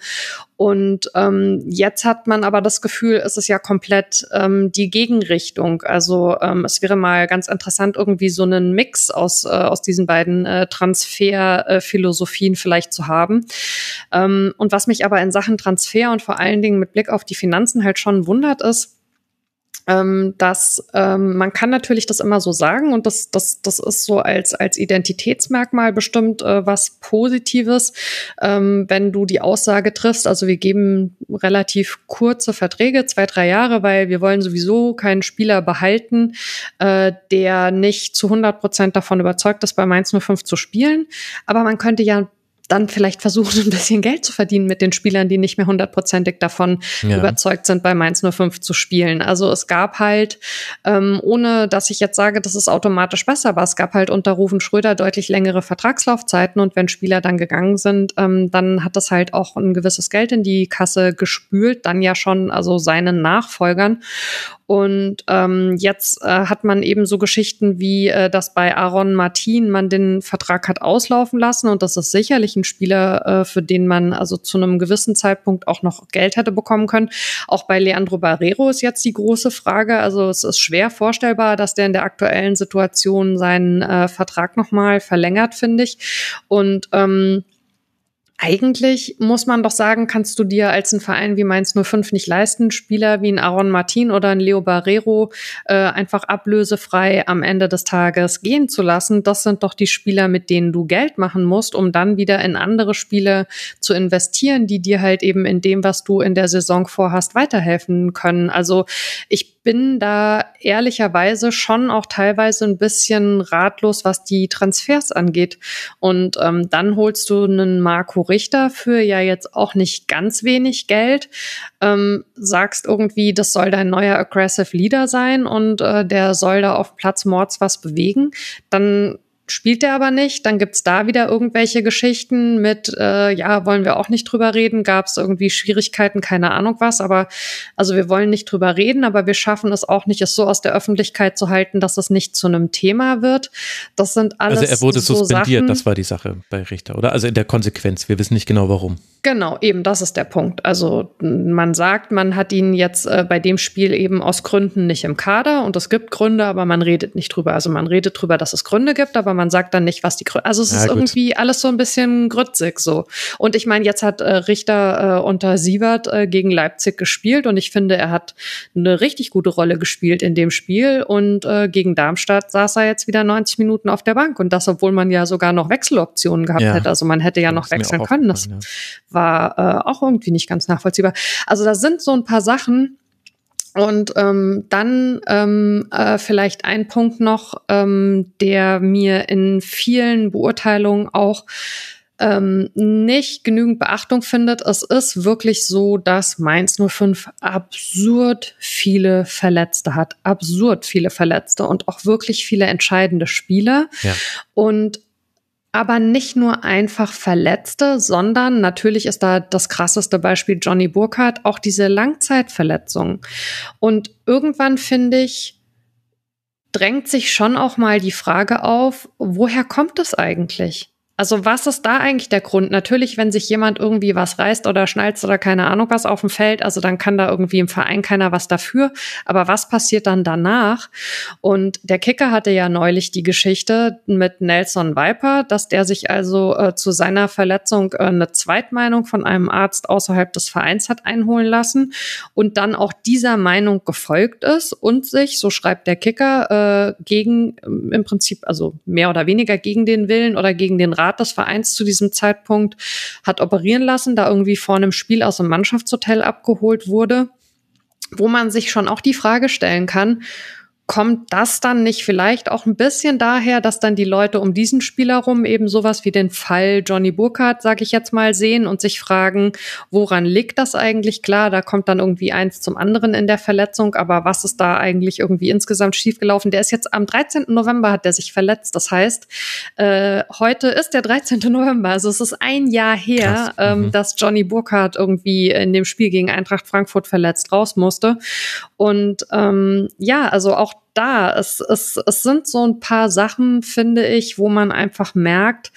und ähm, jetzt hat man aber das Gefühl, es ist ja komplett ähm, die Gegenrichtung. Also ähm, es wäre mal ganz interessant, irgendwie so einen Mix aus, äh, aus diesen beiden äh, Transferphilosophien äh, vielleicht zu haben. Ähm, und was mich aber in Sachen Transfer und vor allen Dingen mit Blick auf die Finanzen halt schon wundert, ist, ähm, dass ähm, man kann natürlich das immer so sagen und das, das, das ist so als, als Identitätsmerkmal bestimmt äh, was Positives, ähm, wenn du die Aussage triffst, also wir geben relativ kurze Verträge, zwei, drei Jahre, weil wir wollen sowieso keinen Spieler behalten, äh, der nicht zu 100 Prozent davon überzeugt ist, bei Mainz 05 zu spielen. Aber man könnte ja dann vielleicht versuchen, ein bisschen Geld zu verdienen mit den Spielern, die nicht mehr hundertprozentig davon ja. überzeugt sind, bei Mainz 05 zu spielen. Also es gab halt, ähm, ohne dass ich jetzt sage, dass es automatisch besser war, es gab halt unter Rufen Schröder deutlich längere Vertragslaufzeiten und wenn Spieler dann gegangen sind, ähm, dann hat das halt auch ein gewisses Geld in die Kasse gespült, dann ja schon also seinen Nachfolgern. Und ähm, jetzt äh, hat man eben so Geschichten wie, äh, dass bei Aaron Martin man den Vertrag hat auslaufen lassen und das ist sicherlich ein Spieler, äh, für den man also zu einem gewissen Zeitpunkt auch noch Geld hätte bekommen können. Auch bei Leandro Barrero ist jetzt die große Frage. Also es ist schwer vorstellbar, dass der in der aktuellen Situation seinen äh, Vertrag nochmal verlängert, finde ich. Und ähm, eigentlich muss man doch sagen, kannst du dir als ein Verein wie Mainz 05 nicht leisten, Spieler wie ein Aaron Martin oder ein Leo Barrero äh, einfach ablösefrei am Ende des Tages gehen zu lassen. Das sind doch die Spieler, mit denen du Geld machen musst, um dann wieder in andere Spiele zu investieren, die dir halt eben in dem, was du in der Saison vorhast, weiterhelfen können. Also ich bin da ehrlicherweise schon auch teilweise ein bisschen ratlos, was die Transfers angeht. Und ähm, dann holst du einen Marco Richter für ja jetzt auch nicht ganz wenig Geld, ähm, sagst irgendwie, das soll dein neuer Aggressive Leader sein und äh, der soll da auf Platz Mords was bewegen, dann spielt er aber nicht. Dann gibt's da wieder irgendwelche Geschichten mit, äh, ja, wollen wir auch nicht drüber reden, gab es irgendwie Schwierigkeiten, keine Ahnung was. Aber also wir wollen nicht drüber reden, aber wir schaffen es auch nicht, es so aus der Öffentlichkeit zu halten, dass es nicht zu einem Thema wird. Das sind alles. Also er wurde so suspendiert, Sachen, das war die Sache bei Richter, oder? Also in der Konsequenz, wir wissen nicht genau warum. Genau, eben, das ist der Punkt. Also man sagt, man hat ihn jetzt äh, bei dem Spiel eben aus Gründen nicht im Kader und es gibt Gründe, aber man redet nicht drüber. Also man redet drüber, dass es Gründe gibt, aber man sagt dann nicht, was die Gründe. Also es ja, ist gut. irgendwie alles so ein bisschen grützig so. Und ich meine, jetzt hat äh, Richter äh, unter Sievert äh, gegen Leipzig gespielt und ich finde, er hat eine richtig gute Rolle gespielt in dem Spiel und äh, gegen Darmstadt saß er jetzt wieder 90 Minuten auf der Bank und das, obwohl man ja sogar noch Wechseloptionen gehabt ja. hätte. Also man hätte ja noch wechseln können. Das ja war äh, auch irgendwie nicht ganz nachvollziehbar. Also da sind so ein paar Sachen, und ähm, dann ähm, äh, vielleicht ein Punkt noch, ähm, der mir in vielen Beurteilungen auch ähm, nicht genügend Beachtung findet. Es ist wirklich so, dass Mainz 05 absurd viele Verletzte hat, absurd viele Verletzte und auch wirklich viele entscheidende Spieler. Ja. Und aber nicht nur einfach Verletzte, sondern natürlich ist da das krasseste Beispiel Johnny Burkhardt, auch diese Langzeitverletzungen. Und irgendwann finde ich, drängt sich schon auch mal die Frage auf, woher kommt es eigentlich? Also was ist da eigentlich der Grund? Natürlich, wenn sich jemand irgendwie was reißt oder schnalzt oder keine Ahnung was auf dem Feld, also dann kann da irgendwie im Verein keiner was dafür. Aber was passiert dann danach? Und der Kicker hatte ja neulich die Geschichte mit Nelson Viper, dass der sich also äh, zu seiner Verletzung äh, eine Zweitmeinung von einem Arzt außerhalb des Vereins hat einholen lassen und dann auch dieser Meinung gefolgt ist und sich, so schreibt der Kicker, äh, gegen im Prinzip, also mehr oder weniger gegen den Willen oder gegen den Rat Rat des Vereins zu diesem Zeitpunkt hat operieren lassen, da irgendwie vor einem Spiel aus dem Mannschaftshotel abgeholt wurde, wo man sich schon auch die Frage stellen kann, kommt das dann nicht vielleicht auch ein bisschen daher, dass dann die Leute um diesen Spieler rum eben sowas wie den Fall Johnny Burkhardt, sage ich jetzt mal, sehen und sich fragen, woran liegt das eigentlich? Klar, da kommt dann irgendwie eins zum anderen in der Verletzung, aber was ist da eigentlich irgendwie insgesamt schiefgelaufen? Der ist jetzt am 13. November hat der sich verletzt. Das heißt, äh, heute ist der 13. November, also es ist ein Jahr her, ähm, mhm. dass Johnny Burkhardt irgendwie in dem Spiel gegen Eintracht Frankfurt verletzt raus musste. Und ähm, ja, also auch da. Es, es, es sind so ein paar Sachen, finde ich, wo man einfach merkt,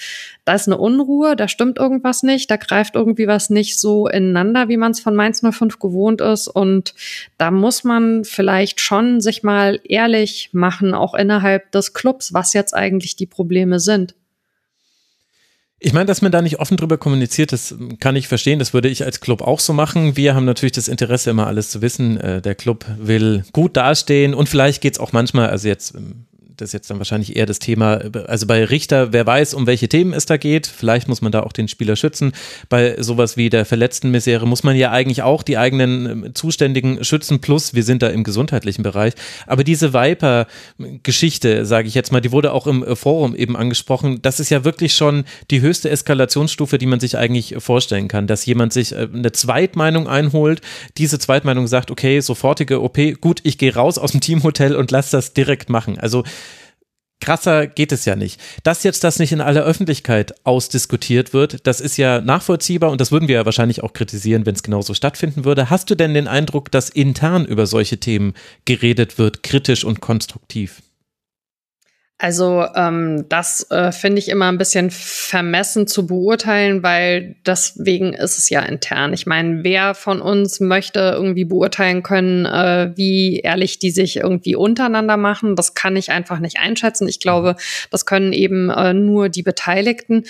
da ist eine Unruhe, da stimmt irgendwas nicht, da greift irgendwie was nicht so ineinander, wie man es von Mainz 05 gewohnt ist. Und da muss man vielleicht schon sich mal ehrlich machen, auch innerhalb des Clubs, was jetzt eigentlich die Probleme sind. Ich meine, dass man da nicht offen drüber kommuniziert, das kann ich verstehen. Das würde ich als Club auch so machen. Wir haben natürlich das Interesse, immer alles zu wissen. Äh, der Club will gut dastehen und vielleicht geht es auch manchmal, also jetzt ähm, das ist jetzt dann wahrscheinlich eher das Thema, also bei Richter, wer weiß, um welche Themen es da geht. Vielleicht muss man da auch den Spieler schützen. Bei sowas wie der verletzten Misere muss man ja eigentlich auch die eigenen ähm, Zuständigen schützen. Plus, wir sind da im gesundheitlichen Bereich. Aber diese Viper-Geschichte, sage ich jetzt mal, die wurde auch im äh, Forum eben angesprochen. Das ist ja wirklich schon die höchste Eskalationsstufe, die man sich eigentlich vorstellen kann, dass jemand sich äh, eine Zweitmeinung einholt. Diese Zweitmeinung sagt, okay, sofortige OP, gut, ich gehe raus aus dem Teamhotel und lass das direkt machen. Also krasser geht es ja nicht. Dass jetzt das nicht in aller Öffentlichkeit ausdiskutiert wird, das ist ja nachvollziehbar und das würden wir ja wahrscheinlich auch kritisieren, wenn es genauso stattfinden würde. Hast du denn den Eindruck, dass intern über solche Themen geredet wird, kritisch und konstruktiv? Also ähm, das äh, finde ich immer ein bisschen vermessen zu beurteilen, weil deswegen ist es ja intern. Ich meine, wer von uns möchte irgendwie beurteilen können, äh, wie ehrlich die sich irgendwie untereinander machen? Das kann ich einfach nicht einschätzen. Ich glaube, das können eben äh, nur die Beteiligten.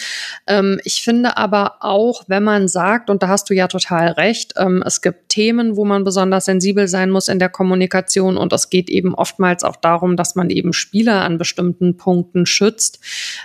Ähm, ich finde aber auch, wenn man sagt, und da hast du ja total recht, ähm, es gibt Themen, wo man besonders sensibel sein muss in der Kommunikation und es geht eben oftmals auch darum, dass man eben Spieler an bestimmten Punkten schützt.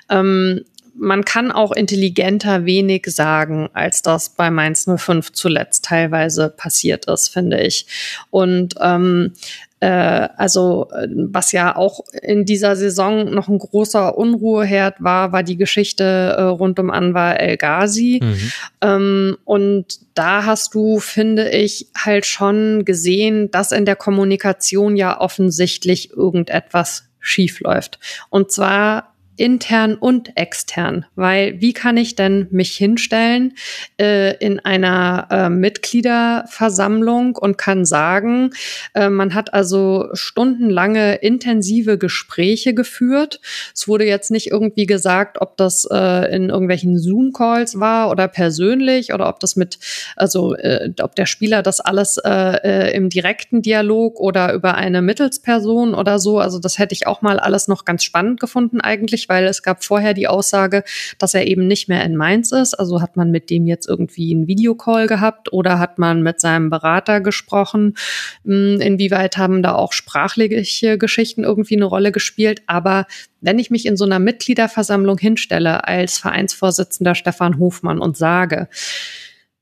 Ähm, man kann auch intelligenter wenig sagen, als das bei Mainz 05 zuletzt teilweise passiert ist, finde ich. Und ähm, äh, also was ja auch in dieser Saison noch ein großer Unruheherd war, war die Geschichte äh, rund um Anwar El Ghazi. Mhm. Ähm, und da hast du, finde ich, halt schon gesehen, dass in der Kommunikation ja offensichtlich irgendetwas schief läuft. Und zwar intern und extern, weil wie kann ich denn mich hinstellen äh, in einer äh, Mitgliederversammlung und kann sagen, äh, man hat also stundenlange intensive Gespräche geführt. Es wurde jetzt nicht irgendwie gesagt, ob das äh, in irgendwelchen Zoom-Calls war oder persönlich oder ob das mit, also äh, ob der Spieler das alles äh, äh, im direkten Dialog oder über eine Mittelsperson oder so. Also das hätte ich auch mal alles noch ganz spannend gefunden eigentlich nicht, weil es gab vorher die Aussage, dass er eben nicht mehr in Mainz ist. Also hat man mit dem jetzt irgendwie einen Videocall gehabt oder hat man mit seinem Berater gesprochen? Hm, inwieweit haben da auch sprachliche Geschichten irgendwie eine Rolle gespielt? Aber wenn ich mich in so einer Mitgliederversammlung hinstelle als Vereinsvorsitzender Stefan Hofmann und sage,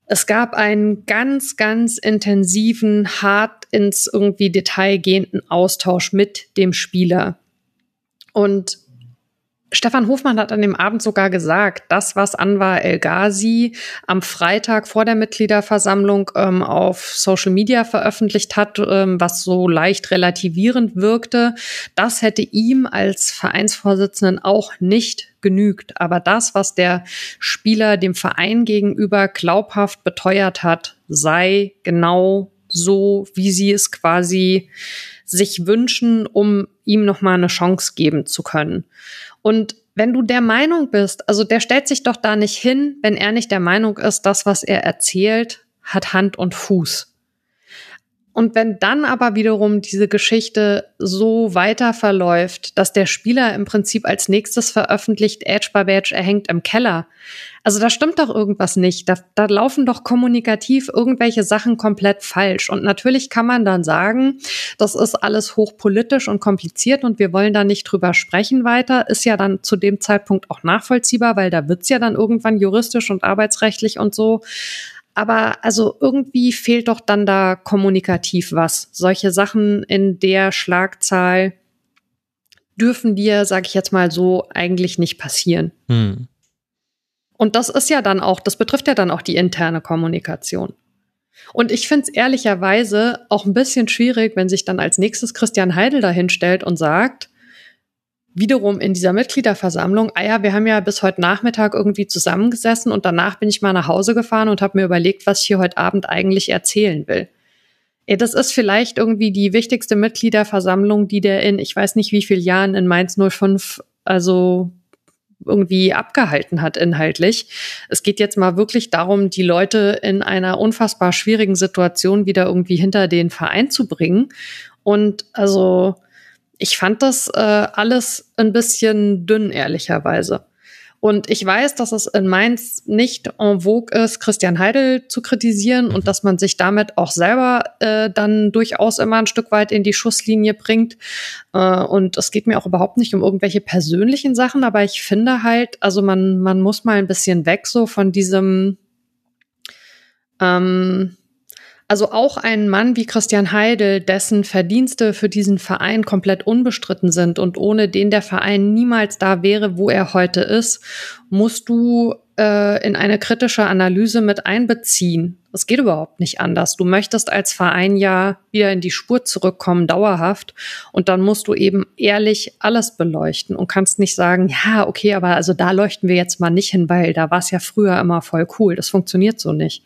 es gab einen ganz, ganz intensiven, hart ins irgendwie Detail gehenden Austausch mit dem Spieler. Und Stefan Hofmann hat an dem Abend sogar gesagt, das, was Anwar El Ghazi am Freitag vor der Mitgliederversammlung ähm, auf Social Media veröffentlicht hat, ähm, was so leicht relativierend wirkte, das hätte ihm als Vereinsvorsitzenden auch nicht genügt. Aber das, was der Spieler dem Verein gegenüber glaubhaft beteuert hat, sei genau so, wie sie es quasi sich wünschen, um ihm nochmal eine Chance geben zu können. Und wenn du der Meinung bist, also der stellt sich doch da nicht hin, wenn er nicht der Meinung ist, das, was er erzählt, hat Hand und Fuß. Und wenn dann aber wiederum diese Geschichte so weiter verläuft, dass der Spieler im Prinzip als nächstes veröffentlicht, Edge by Badge, er hängt im Keller. Also da stimmt doch irgendwas nicht. Da, da laufen doch kommunikativ irgendwelche Sachen komplett falsch. Und natürlich kann man dann sagen, das ist alles hochpolitisch und kompliziert und wir wollen da nicht drüber sprechen weiter. Ist ja dann zu dem Zeitpunkt auch nachvollziehbar, weil da wird's ja dann irgendwann juristisch und arbeitsrechtlich und so. Aber also irgendwie fehlt doch dann da kommunikativ was. Solche Sachen in der Schlagzahl dürfen dir, sag ich jetzt mal so, eigentlich nicht passieren. Hm. Und das ist ja dann auch, das betrifft ja dann auch die interne Kommunikation. Und ich finde es ehrlicherweise auch ein bisschen schwierig, wenn sich dann als nächstes Christian Heidel dahinstellt und sagt, wiederum in dieser Mitgliederversammlung, ah ja, wir haben ja bis heute Nachmittag irgendwie zusammengesessen und danach bin ich mal nach Hause gefahren und habe mir überlegt, was ich hier heute Abend eigentlich erzählen will. Ja, das ist vielleicht irgendwie die wichtigste Mitgliederversammlung, die der in, ich weiß nicht wie viel Jahren in Mainz 05, also irgendwie abgehalten hat inhaltlich. Es geht jetzt mal wirklich darum, die Leute in einer unfassbar schwierigen Situation wieder irgendwie hinter den Verein zu bringen. Und also ich fand das äh, alles ein bisschen dünn, ehrlicherweise. Und ich weiß, dass es in Mainz nicht en vogue ist, Christian Heidel zu kritisieren und dass man sich damit auch selber äh, dann durchaus immer ein Stück weit in die Schusslinie bringt. Äh, und es geht mir auch überhaupt nicht um irgendwelche persönlichen Sachen, aber ich finde halt, also man, man muss mal ein bisschen weg so von diesem, ähm, also auch ein Mann wie Christian Heidel, dessen Verdienste für diesen Verein komplett unbestritten sind und ohne den der Verein niemals da wäre, wo er heute ist, musst du äh, in eine kritische Analyse mit einbeziehen. Es geht überhaupt nicht anders. Du möchtest als Verein ja wieder in die Spur zurückkommen, dauerhaft. Und dann musst du eben ehrlich alles beleuchten und kannst nicht sagen, ja, okay, aber also da leuchten wir jetzt mal nicht hin, weil da war es ja früher immer voll cool. Das funktioniert so nicht.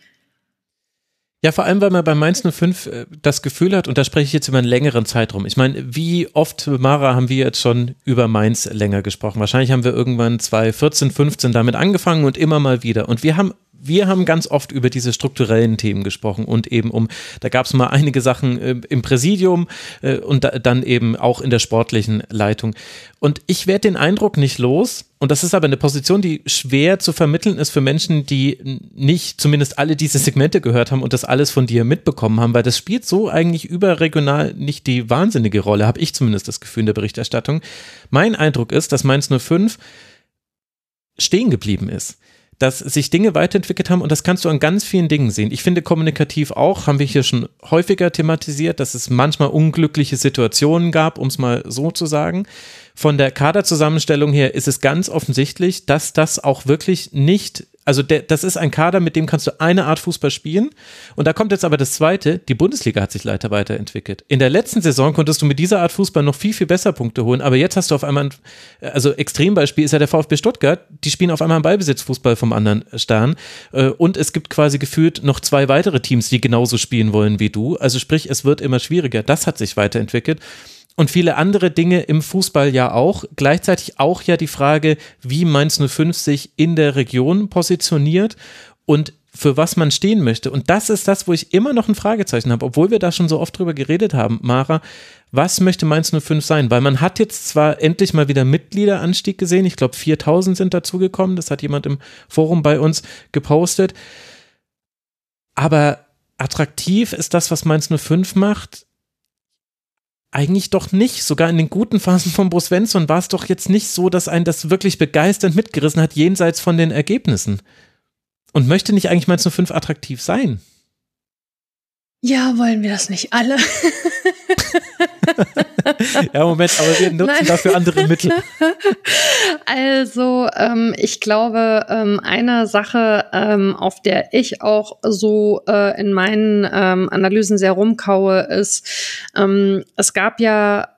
Ja, vor allem, weil man bei Mainz 05 äh, das Gefühl hat, und da spreche ich jetzt über einen längeren Zeitraum. Ich meine, wie oft, Mara, haben wir jetzt schon über Mainz länger gesprochen? Wahrscheinlich haben wir irgendwann 2014, 15 damit angefangen und immer mal wieder. Und wir haben wir haben ganz oft über diese strukturellen Themen gesprochen und eben um, da gab es mal einige Sachen äh, im Präsidium äh, und da, dann eben auch in der sportlichen Leitung. Und ich werde den Eindruck nicht los, und das ist aber eine Position, die schwer zu vermitteln ist für Menschen, die nicht zumindest alle diese Segmente gehört haben und das alles von dir mitbekommen haben, weil das spielt so eigentlich überregional nicht die wahnsinnige Rolle, habe ich zumindest das Gefühl in der Berichterstattung. Mein Eindruck ist, dass Mainz 05 stehen geblieben ist dass sich Dinge weiterentwickelt haben und das kannst du an ganz vielen Dingen sehen. Ich finde kommunikativ auch, haben wir hier schon häufiger thematisiert, dass es manchmal unglückliche Situationen gab, um es mal so zu sagen. Von der Kaderzusammenstellung her ist es ganz offensichtlich, dass das auch wirklich nicht also der, das ist ein Kader, mit dem kannst du eine Art Fußball spielen. Und da kommt jetzt aber das Zweite, die Bundesliga hat sich leider weiterentwickelt. In der letzten Saison konntest du mit dieser Art Fußball noch viel, viel besser Punkte holen. Aber jetzt hast du auf einmal, ein, also Extrembeispiel ist ja der VfB Stuttgart, die spielen auf einmal einen Ballbesitzfußball vom anderen Stern. Äh, und es gibt quasi gefühlt noch zwei weitere Teams, die genauso spielen wollen wie du. Also sprich, es wird immer schwieriger. Das hat sich weiterentwickelt und viele andere Dinge im Fußball ja auch. Gleichzeitig auch ja die Frage, wie Mainz 05 sich in der Region positioniert und für was man stehen möchte. Und das ist das, wo ich immer noch ein Fragezeichen habe, obwohl wir da schon so oft drüber geredet haben, Mara. Was möchte Mainz 05 sein? Weil man hat jetzt zwar endlich mal wieder Mitgliederanstieg gesehen. Ich glaube, 4000 sind dazugekommen. Das hat jemand im Forum bei uns gepostet. Aber attraktiv ist das, was Mainz 05 macht, eigentlich doch nicht. Sogar in den guten Phasen von Bruce Svensson war es doch jetzt nicht so, dass einen das wirklich begeisternd mitgerissen hat, jenseits von den Ergebnissen. Und möchte nicht eigentlich Mainz 05 attraktiv sein? Ja, wollen wir das nicht alle? ja, Moment, aber wir nutzen Nein. dafür andere Mittel. Also, ähm, ich glaube, ähm, eine Sache, ähm, auf der ich auch so äh, in meinen ähm, Analysen sehr rumkaue, ist, ähm, es gab ja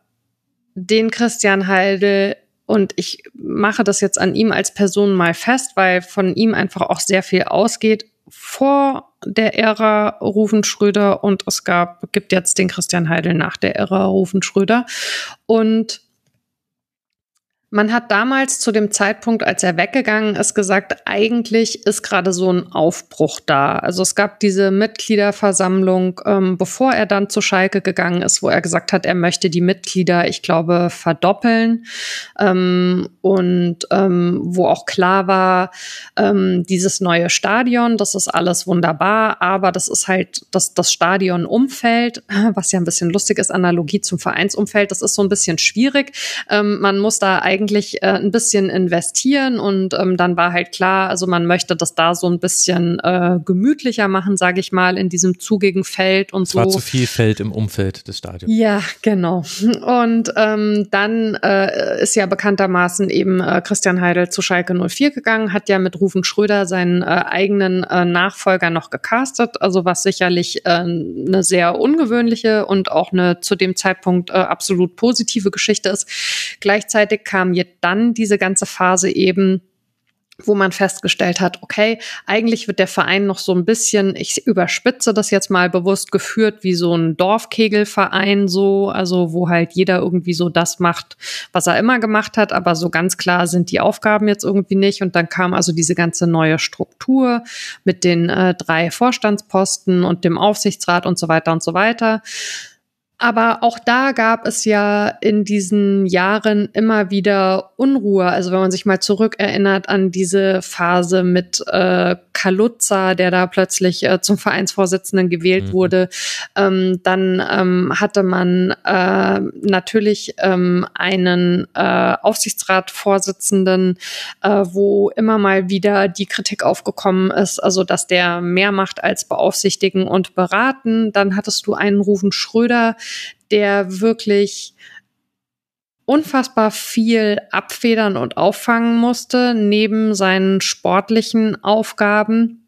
den Christian Heidel, und ich mache das jetzt an ihm als Person mal fest, weil von ihm einfach auch sehr viel ausgeht vor der Ära Rufen Schröder und es gab, gibt jetzt den Christian Heidel nach der Ära Rufen Schröder. Und man hat damals zu dem Zeitpunkt, als er weggegangen ist, gesagt, eigentlich ist gerade so ein Aufbruch da. Also es gab diese Mitgliederversammlung, ähm, bevor er dann zu Schalke gegangen ist, wo er gesagt hat, er möchte die Mitglieder, ich glaube, verdoppeln. Ähm, und ähm, wo auch klar war, ähm, dieses neue Stadion, das ist alles wunderbar, aber das ist halt das, das Stadionumfeld, was ja ein bisschen lustig ist, Analogie zum Vereinsumfeld, das ist so ein bisschen schwierig. Ähm, man muss da eigentlich eigentlich äh, ein bisschen investieren und ähm, dann war halt klar, also man möchte das da so ein bisschen äh, gemütlicher machen, sage ich mal, in diesem zugigen Feld und es so. War zu viel Feld im Umfeld des Stadions. Ja, genau. Und ähm, dann äh, ist ja bekanntermaßen eben äh, Christian Heidel zu Schalke 04 gegangen, hat ja mit Rufen Schröder seinen äh, eigenen äh, Nachfolger noch gecastet, also was sicherlich äh, eine sehr ungewöhnliche und auch eine zu dem Zeitpunkt äh, absolut positive Geschichte ist. Gleichzeitig kam kam jetzt dann diese ganze Phase eben, wo man festgestellt hat, okay, eigentlich wird der Verein noch so ein bisschen, ich überspitze das jetzt mal bewusst geführt, wie so ein Dorfkegelverein so, also wo halt jeder irgendwie so das macht, was er immer gemacht hat, aber so ganz klar sind die Aufgaben jetzt irgendwie nicht. Und dann kam also diese ganze neue Struktur mit den äh, drei Vorstandsposten und dem Aufsichtsrat und so weiter und so weiter. Aber auch da gab es ja in diesen Jahren immer wieder Unruhe. Also wenn man sich mal zurückerinnert an diese Phase mit äh, Kaluzza, der da plötzlich äh, zum Vereinsvorsitzenden gewählt mhm. wurde, ähm, dann ähm, hatte man äh, natürlich ähm, einen äh, Aufsichtsratsvorsitzenden, äh, wo immer mal wieder die Kritik aufgekommen ist, also dass der mehr macht als beaufsichtigen und beraten. Dann hattest du einen Rufen Schröder, der wirklich unfassbar viel abfedern und auffangen musste, neben seinen sportlichen Aufgaben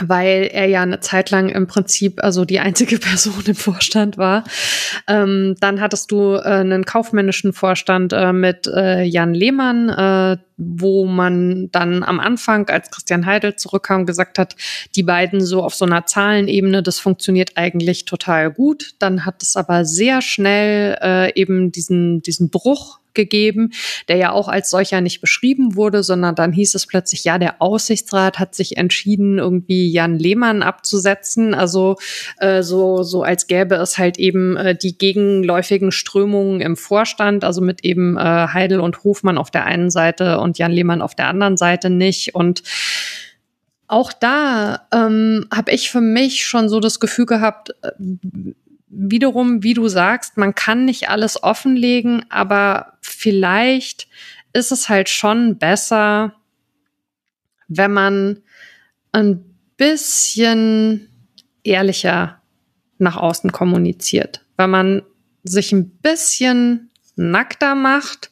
weil er ja eine Zeit lang im Prinzip also die einzige Person im Vorstand war. Ähm, dann hattest du äh, einen kaufmännischen Vorstand äh, mit äh, Jan Lehmann, äh, wo man dann am Anfang, als Christian Heidel zurückkam, gesagt hat, die beiden so auf so einer Zahlenebene, das funktioniert eigentlich total gut. Dann hat es aber sehr schnell äh, eben diesen, diesen Bruch gegeben, der ja auch als solcher nicht beschrieben wurde, sondern dann hieß es plötzlich, ja, der Aussichtsrat hat sich entschieden, irgendwie Jan Lehmann abzusetzen. Also äh, so, so als gäbe es halt eben äh, die gegenläufigen Strömungen im Vorstand, also mit eben äh, Heidel und Hofmann auf der einen Seite und Jan Lehmann auf der anderen Seite nicht. Und auch da ähm, habe ich für mich schon so das Gefühl gehabt, äh, wiederum, wie du sagst, man kann nicht alles offenlegen, aber vielleicht ist es halt schon besser, wenn man ein bisschen ehrlicher nach außen kommuniziert, weil man sich ein bisschen nackter macht,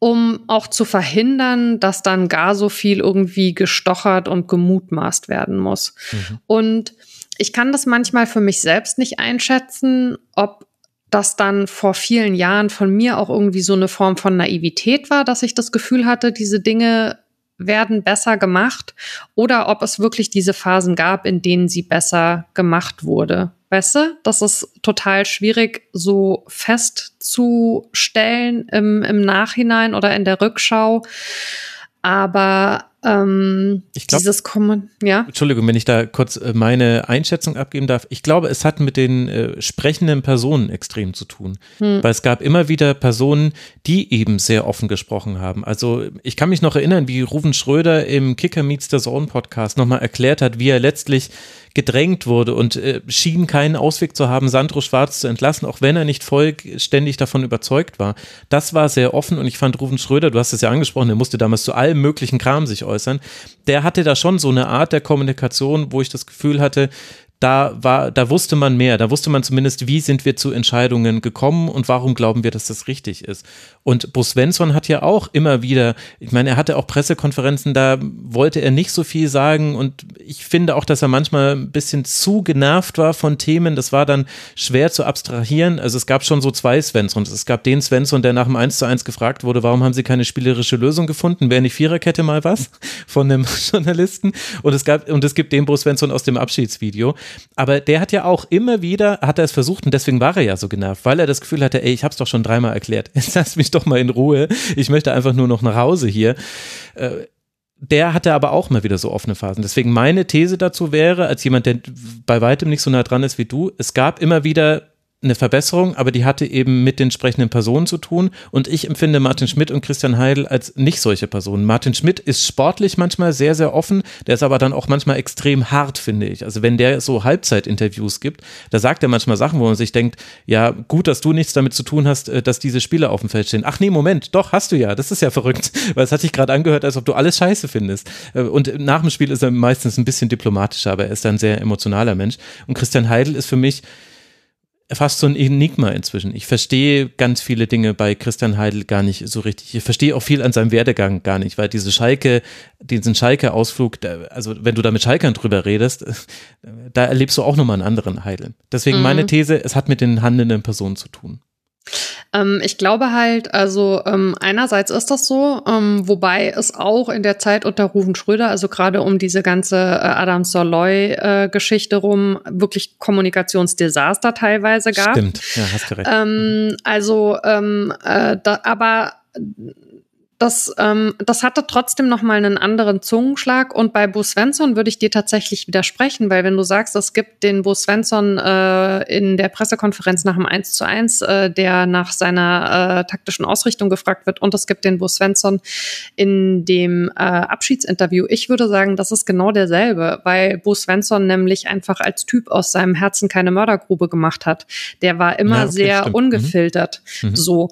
um auch zu verhindern, dass dann gar so viel irgendwie gestochert und gemutmaßt werden muss. Mhm. Und ich kann das manchmal für mich selbst nicht einschätzen, ob das dann vor vielen Jahren von mir auch irgendwie so eine Form von Naivität war, dass ich das Gefühl hatte, diese Dinge werden besser gemacht oder ob es wirklich diese Phasen gab, in denen sie besser gemacht wurde. Weißt du, das ist total schwierig so festzustellen im, im Nachhinein oder in der Rückschau. Aber ähm, ich glaub, dieses Kommen, ja. Entschuldigung, wenn ich da kurz äh, meine Einschätzung abgeben darf. Ich glaube, es hat mit den äh, sprechenden Personen extrem zu tun. Hm. Weil es gab immer wieder Personen, die eben sehr offen gesprochen haben. Also ich kann mich noch erinnern, wie Ruven Schröder im Kicker Meets the Zone Podcast nochmal erklärt hat, wie er letztlich gedrängt wurde und äh, schien keinen Ausweg zu haben, Sandro Schwarz zu entlassen, auch wenn er nicht vollständig davon überzeugt war. Das war sehr offen und ich fand Ruven Schröder, du hast es ja angesprochen, der musste damals zu allem möglichen Kram sich äußern. Der hatte da schon so eine Art der Kommunikation, wo ich das Gefühl hatte, da war, da wusste man mehr, da wusste man zumindest, wie sind wir zu Entscheidungen gekommen und warum glauben wir, dass das richtig ist. Und Bo Svensson hat ja auch immer wieder, ich meine, er hatte auch Pressekonferenzen, da wollte er nicht so viel sagen und ich finde auch, dass er manchmal ein bisschen zu genervt war von Themen. Das war dann schwer zu abstrahieren. Also es gab schon so zwei Svenssons. Es gab den Svensson, der nach dem 1 zu 1 gefragt wurde, warum haben sie keine spielerische Lösung gefunden? Wäre nicht Viererkette mal was von einem Journalisten? Und es gab, und es gibt den Bo Svensson aus dem Abschiedsvideo. Aber der hat ja auch immer wieder, hat er es versucht und deswegen war er ja so genervt, weil er das Gefühl hatte, ey, ich hab's doch schon dreimal erklärt. Jetzt lass mich doch mal in Ruhe. Ich möchte einfach nur noch nach Hause hier. Äh, der hatte aber auch mal wieder so offene Phasen. Deswegen meine These dazu wäre, als jemand, der bei weitem nicht so nah dran ist wie du, es gab immer wieder eine Verbesserung, aber die hatte eben mit den entsprechenden Personen zu tun. Und ich empfinde Martin Schmidt und Christian Heidel als nicht solche Personen. Martin Schmidt ist sportlich manchmal sehr, sehr offen, der ist aber dann auch manchmal extrem hart, finde ich. Also wenn der so Halbzeitinterviews gibt, da sagt er manchmal Sachen, wo man sich denkt, ja, gut, dass du nichts damit zu tun hast, äh, dass diese Spieler auf dem Feld stehen. Ach nee, Moment, doch, hast du ja. Das ist ja verrückt, weil es hat sich gerade angehört, als ob du alles scheiße findest. Äh, und nach dem Spiel ist er meistens ein bisschen diplomatischer, aber er ist ein sehr emotionaler Mensch. Und Christian Heidel ist für mich fast so ein Enigma inzwischen. Ich verstehe ganz viele Dinge bei Christian Heidel gar nicht so richtig. Ich verstehe auch viel an seinem Werdegang gar nicht, weil diese Schalke, diesen Schalke-Ausflug, also wenn du da mit Schalkern drüber redest, da erlebst du auch nochmal einen anderen Heidel. Deswegen mhm. meine These, es hat mit den handelnden Personen zu tun. Ähm, ich glaube halt, also ähm, einerseits ist das so, ähm, wobei es auch in der Zeit unter Rufen Schröder, also gerade um diese ganze äh, Adam Soloy-Geschichte äh, rum, wirklich Kommunikationsdesaster teilweise gab. Stimmt, ja, hast du recht. Ähm, also, ähm, äh, da, aber das, ähm, das hatte trotzdem noch mal einen anderen Zungenschlag. Und bei Bo Svensson würde ich dir tatsächlich widersprechen, weil wenn du sagst, es gibt den Bo Svensson äh, in der Pressekonferenz nach dem 1 zu 1, äh, der nach seiner äh, taktischen Ausrichtung gefragt wird, und es gibt den Bo Svensson in dem äh, Abschiedsinterview. Ich würde sagen, das ist genau derselbe, weil Bo Svensson nämlich einfach als Typ aus seinem Herzen keine Mördergrube gemacht hat. Der war immer ja, okay, sehr stimmt. Mhm. ungefiltert. Mhm. So.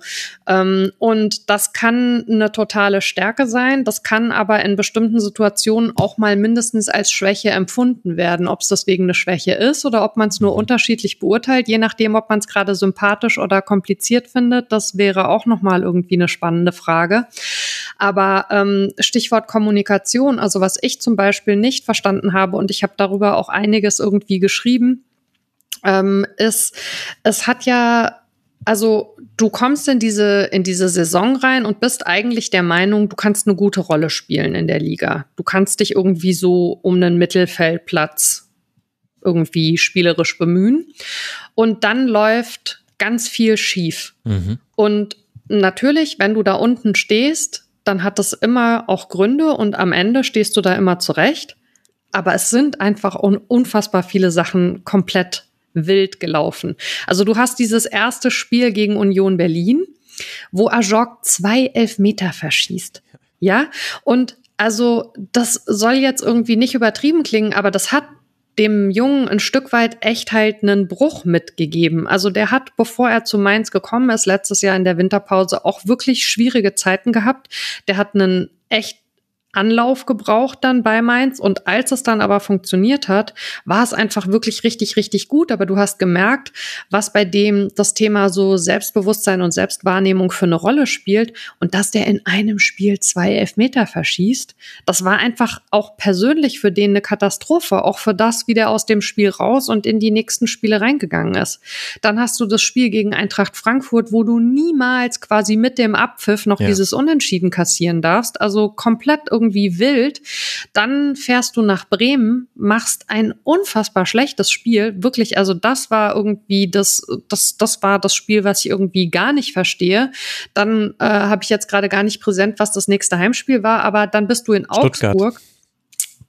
Ähm, und das kann eine totale Stärke sein. Das kann aber in bestimmten Situationen auch mal mindestens als Schwäche empfunden werden. Ob es deswegen eine Schwäche ist oder ob man es nur mhm. unterschiedlich beurteilt, je nachdem, ob man es gerade sympathisch oder kompliziert findet, das wäre auch noch mal irgendwie eine spannende Frage. Aber ähm, Stichwort Kommunikation, also was ich zum Beispiel nicht verstanden habe und ich habe darüber auch einiges irgendwie geschrieben, ähm, ist, es hat ja also du kommst in diese, in diese Saison rein und bist eigentlich der Meinung, du kannst eine gute Rolle spielen in der Liga. Du kannst dich irgendwie so um einen Mittelfeldplatz irgendwie spielerisch bemühen. Und dann läuft ganz viel schief. Mhm. Und natürlich, wenn du da unten stehst, dann hat das immer auch Gründe und am Ende stehst du da immer zurecht. Aber es sind einfach un unfassbar viele Sachen komplett wild gelaufen. Also du hast dieses erste Spiel gegen Union Berlin, wo Ajok zwei Elfmeter verschießt. Ja, und also das soll jetzt irgendwie nicht übertrieben klingen, aber das hat dem Jungen ein Stück weit echt halt einen Bruch mitgegeben. Also der hat, bevor er zu Mainz gekommen ist, letztes Jahr in der Winterpause auch wirklich schwierige Zeiten gehabt. Der hat einen echt Anlauf gebraucht dann bei Mainz und als es dann aber funktioniert hat, war es einfach wirklich richtig, richtig gut. Aber du hast gemerkt, was bei dem das Thema so Selbstbewusstsein und Selbstwahrnehmung für eine Rolle spielt und dass der in einem Spiel zwei Elfmeter verschießt. Das war einfach auch persönlich für den eine Katastrophe, auch für das, wie der aus dem Spiel raus und in die nächsten Spiele reingegangen ist. Dann hast du das Spiel gegen Eintracht Frankfurt, wo du niemals quasi mit dem Abpfiff noch ja. dieses Unentschieden kassieren darfst. Also komplett irgendwie wild. Dann fährst du nach Bremen, machst ein unfassbar schlechtes Spiel. Wirklich, also das war irgendwie das, das, das war das Spiel, was ich irgendwie gar nicht verstehe. Dann äh, habe ich jetzt gerade gar nicht präsent, was das nächste Heimspiel war, aber dann bist du in Stuttgart. Augsburg.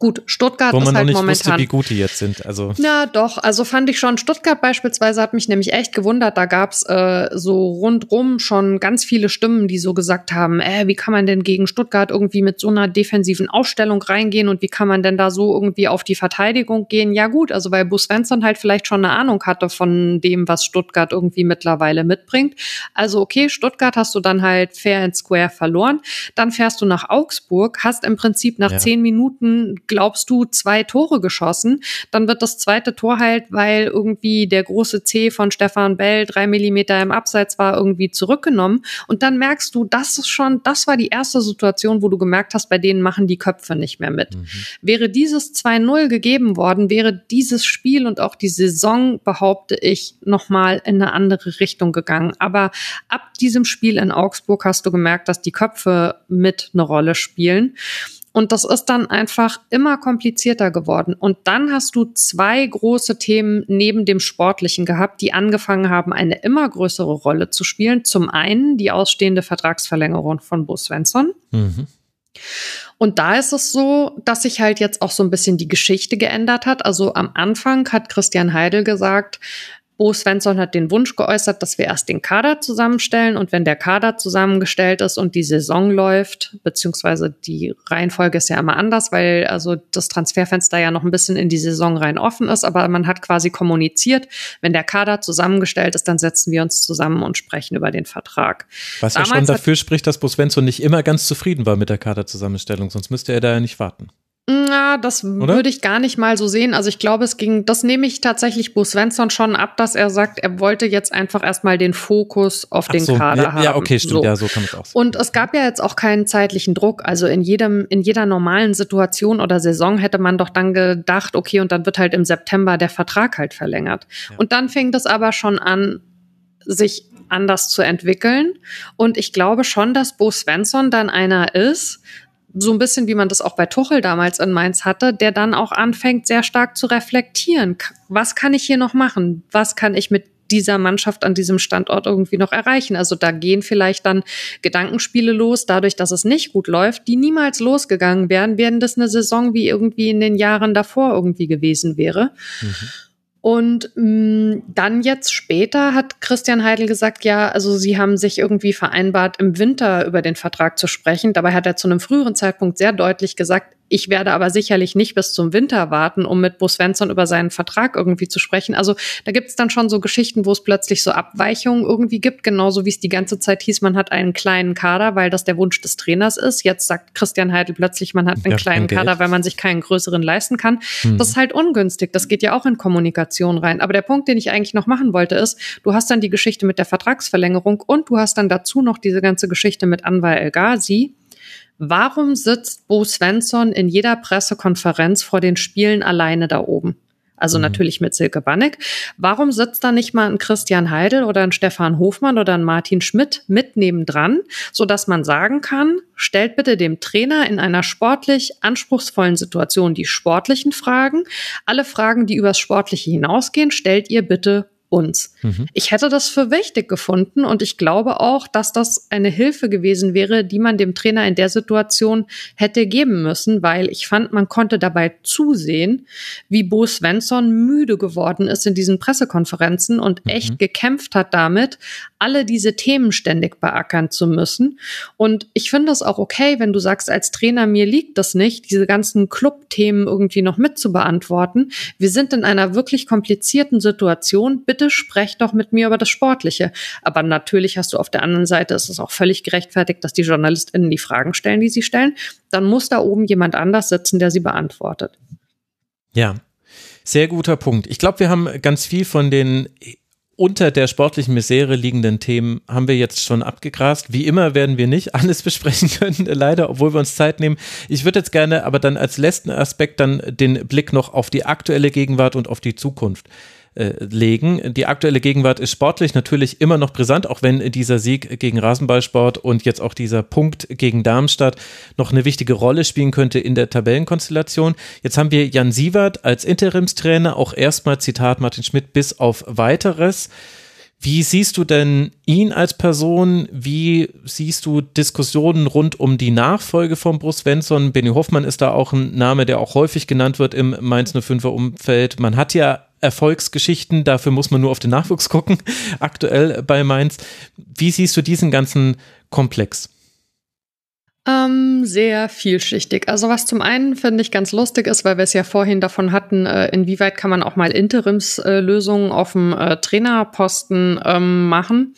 Gut, Stuttgart Wo man ist halt noch nicht momentan. Wusste, wie gut die jetzt sind. Also. Na doch, also fand ich schon. Stuttgart beispielsweise hat mich nämlich echt gewundert. Da gab's äh, so rundrum schon ganz viele Stimmen, die so gesagt haben, äh, wie kann man denn gegen Stuttgart irgendwie mit so einer defensiven Ausstellung reingehen und wie kann man denn da so irgendwie auf die Verteidigung gehen? Ja gut, also weil Bus Svensson halt vielleicht schon eine Ahnung hatte von dem, was Stuttgart irgendwie mittlerweile mitbringt. Also okay, Stuttgart hast du dann halt fair and square verloren. Dann fährst du nach Augsburg, hast im Prinzip nach ja. zehn Minuten glaubst du, zwei Tore geschossen. Dann wird das zweite Tor halt, weil irgendwie der große C von Stefan Bell drei Millimeter im Abseits war, irgendwie zurückgenommen. Und dann merkst du, das ist schon, das war die erste Situation, wo du gemerkt hast, bei denen machen die Köpfe nicht mehr mit. Mhm. Wäre dieses 2-0 gegeben worden, wäre dieses Spiel und auch die Saison, behaupte ich, nochmal in eine andere Richtung gegangen. Aber ab diesem Spiel in Augsburg hast du gemerkt, dass die Köpfe mit eine Rolle spielen. Und das ist dann einfach immer komplizierter geworden. Und dann hast du zwei große Themen neben dem Sportlichen gehabt, die angefangen haben, eine immer größere Rolle zu spielen. Zum einen die ausstehende Vertragsverlängerung von Bo Svensson. Mhm. Und da ist es so, dass sich halt jetzt auch so ein bisschen die Geschichte geändert hat. Also am Anfang hat Christian Heidel gesagt, Bo Svensson hat den Wunsch geäußert, dass wir erst den Kader zusammenstellen und wenn der Kader zusammengestellt ist und die Saison läuft, beziehungsweise die Reihenfolge ist ja immer anders, weil also das Transferfenster ja noch ein bisschen in die Saison rein offen ist, aber man hat quasi kommuniziert, wenn der Kader zusammengestellt ist, dann setzen wir uns zusammen und sprechen über den Vertrag. Was Damals ja schon dafür spricht, dass Bo Svensson nicht immer ganz zufrieden war mit der Kaderzusammenstellung, sonst müsste er da ja nicht warten. Na, das Oder? würde ich gar nicht mal so sehen. Also ich glaube, es ging, das nehme ich tatsächlich Bo Svensson schon ab, dass er sagt, er wollte jetzt einfach erstmal den Fokus auf Ach den so, Kader ja, haben. Ja, okay, stimmt, so. ja, so kann es auch. Und es gab ja jetzt auch keinen zeitlichen Druck. Also in jedem, in jeder normalen Situation oder Saison hätte man doch dann gedacht, okay, und dann wird halt im September der Vertrag halt verlängert. Ja. Und dann fing das aber schon an, sich anders zu entwickeln. Und ich glaube schon, dass Bo Svensson dann einer ist, so ein bisschen wie man das auch bei Tuchel damals in Mainz hatte, der dann auch anfängt, sehr stark zu reflektieren. Was kann ich hier noch machen? Was kann ich mit dieser Mannschaft an diesem Standort irgendwie noch erreichen. Also da gehen vielleicht dann Gedankenspiele los, dadurch, dass es nicht gut läuft, die niemals losgegangen wären, wären das eine Saison wie irgendwie in den Jahren davor irgendwie gewesen wäre. Mhm. Und mh, mm, dann jetzt später hat Christian Heidel gesagt, ja, also sie haben sich irgendwie vereinbart, im Winter über den Vertrag zu sprechen. Dabei hat er zu einem früheren Zeitpunkt sehr deutlich gesagt, ich werde aber sicherlich nicht bis zum Winter warten, um mit Bo Svensson über seinen Vertrag irgendwie zu sprechen. Also da gibt es dann schon so Geschichten, wo es plötzlich so Abweichungen irgendwie gibt, genauso wie es die ganze Zeit hieß, man hat einen kleinen Kader, weil das der Wunsch des Trainers ist. Jetzt sagt Christian Heidel plötzlich, man hat einen ja, kleinen Kader, weil man sich keinen größeren leisten kann. Mhm. Das ist halt ungünstig. Das geht ja auch in Kommunikation rein. Aber der Punkt, den ich eigentlich noch machen wollte, ist, du hast dann die Geschichte mit der Vertragsverlängerung und du hast dann dazu noch diese ganze Geschichte mit Anwar El Ghazi, Warum sitzt Bo Svensson in jeder Pressekonferenz vor den Spielen alleine da oben? Also mhm. natürlich mit Silke Banneck. Warum sitzt da nicht mal ein Christian Heidel oder ein Stefan Hofmann oder ein Martin Schmidt mit nebendran, so dass man sagen kann, stellt bitte dem Trainer in einer sportlich anspruchsvollen Situation die sportlichen Fragen. Alle Fragen, die übers Sportliche hinausgehen, stellt ihr bitte uns. Mhm. Ich hätte das für wichtig gefunden und ich glaube auch, dass das eine Hilfe gewesen wäre, die man dem Trainer in der Situation hätte geben müssen, weil ich fand, man konnte dabei zusehen, wie Bo Svensson müde geworden ist in diesen Pressekonferenzen und mhm. echt gekämpft hat damit, alle diese Themen ständig beackern zu müssen. Und ich finde es auch okay, wenn du sagst, als Trainer, mir liegt das nicht, diese ganzen Clubthemen irgendwie noch mit zu beantworten. Wir sind in einer wirklich komplizierten Situation. Bitte bitte sprech doch mit mir über das Sportliche. Aber natürlich hast du auf der anderen Seite, ist es auch völlig gerechtfertigt, dass die JournalistInnen die Fragen stellen, die sie stellen. Dann muss da oben jemand anders sitzen, der sie beantwortet. Ja, sehr guter Punkt. Ich glaube, wir haben ganz viel von den unter der sportlichen Misere liegenden Themen haben wir jetzt schon abgegrast. Wie immer werden wir nicht alles besprechen können, leider, obwohl wir uns Zeit nehmen. Ich würde jetzt gerne aber dann als letzten Aspekt dann den Blick noch auf die aktuelle Gegenwart und auf die Zukunft äh, legen. Die aktuelle Gegenwart ist sportlich natürlich immer noch brisant, auch wenn dieser Sieg gegen Rasenballsport und jetzt auch dieser Punkt gegen Darmstadt noch eine wichtige Rolle spielen könnte in der Tabellenkonstellation. Jetzt haben wir Jan Sievert als Interimstrainer, auch erstmal Zitat Martin Schmidt bis auf weiteres. Wie siehst du denn ihn als Person? Wie siehst du Diskussionen rund um die Nachfolge von Bruce Svensson? Benny Hoffmann ist da auch ein Name, der auch häufig genannt wird im Mainz 05er Umfeld. Man hat ja Erfolgsgeschichten, dafür muss man nur auf den Nachwuchs gucken, aktuell bei Mainz. Wie siehst du diesen ganzen Komplex? Ähm, sehr vielschichtig. Also was zum einen finde ich ganz lustig ist, weil wir es ja vorhin davon hatten, äh, inwieweit kann man auch mal Interimslösungen äh, auf dem äh, Trainerposten ähm, machen.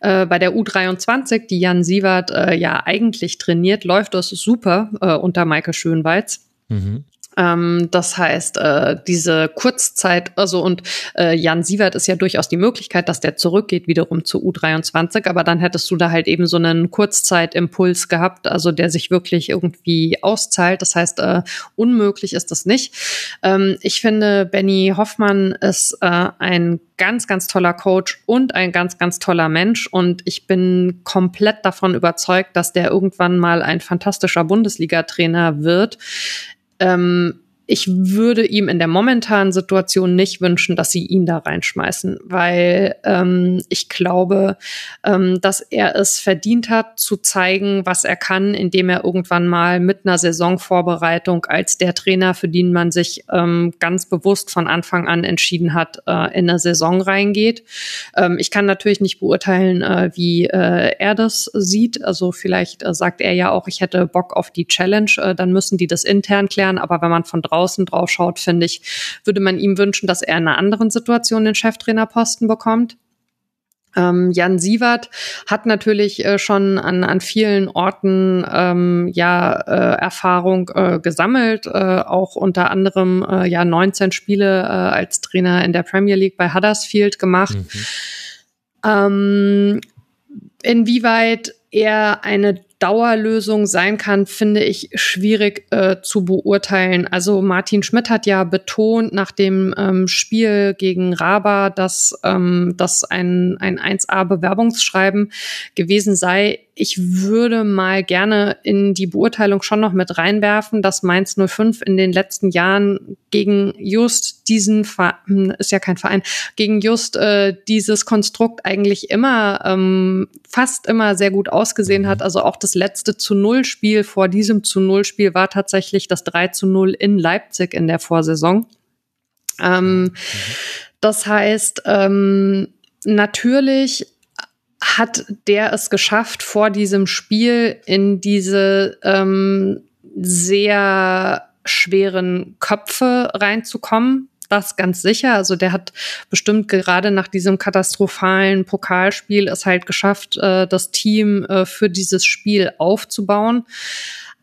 Äh, bei der U23, die Jan Sievert äh, ja eigentlich trainiert, läuft das super äh, unter Michael Schönweiz. Mhm. Ähm, das heißt, äh, diese Kurzzeit, also und äh, Jan Sievert ist ja durchaus die Möglichkeit, dass der zurückgeht wiederum zu U23, aber dann hättest du da halt eben so einen Kurzzeitimpuls gehabt, also der sich wirklich irgendwie auszahlt. Das heißt, äh, unmöglich ist das nicht. Ähm, ich finde, Benny Hoffmann ist äh, ein ganz, ganz toller Coach und ein ganz, ganz toller Mensch. Und ich bin komplett davon überzeugt, dass der irgendwann mal ein fantastischer Bundesliga-Trainer wird. Ähm, ich würde ihm in der momentanen Situation nicht wünschen, dass sie ihn da reinschmeißen, weil ähm, ich glaube, ähm, dass er es verdient hat, zu zeigen, was er kann, indem er irgendwann mal mit einer Saisonvorbereitung als der Trainer, für den man sich ähm, ganz bewusst von Anfang an entschieden hat, äh, in eine Saison reingeht. Ähm, ich kann natürlich nicht beurteilen, äh, wie äh, er das sieht. Also vielleicht äh, sagt er ja auch, ich hätte Bock auf die Challenge, äh, dann müssen die das intern klären. Aber wenn man von draußen draußen drauf schaut, finde ich, würde man ihm wünschen, dass er in einer anderen Situation den Cheftrainerposten bekommt. Ähm, Jan Sievert hat natürlich äh, schon an, an vielen Orten ähm, ja äh, Erfahrung äh, gesammelt, äh, auch unter anderem äh, ja 19 Spiele äh, als Trainer in der Premier League bei Huddersfield gemacht. Mhm. Ähm, inwieweit er eine Dauerlösung sein kann, finde ich schwierig äh, zu beurteilen. Also Martin Schmidt hat ja betont nach dem ähm, Spiel gegen Raba, dass ähm, das ein, ein 1A-Bewerbungsschreiben gewesen sei ich würde mal gerne in die Beurteilung schon noch mit reinwerfen, dass Mainz 05 in den letzten Jahren gegen just diesen Verein, ist ja kein Verein, gegen just äh, dieses Konstrukt eigentlich immer, ähm, fast immer sehr gut ausgesehen hat. Also auch das letzte zu Null Spiel vor diesem zu Null Spiel war tatsächlich das 3 zu 0 in Leipzig in der Vorsaison. Ähm, mhm. Das heißt, ähm, natürlich hat der es geschafft, vor diesem Spiel in diese ähm, sehr schweren Köpfe reinzukommen. Das ganz sicher. Also der hat bestimmt gerade nach diesem katastrophalen Pokalspiel es halt geschafft, äh, das Team äh, für dieses Spiel aufzubauen.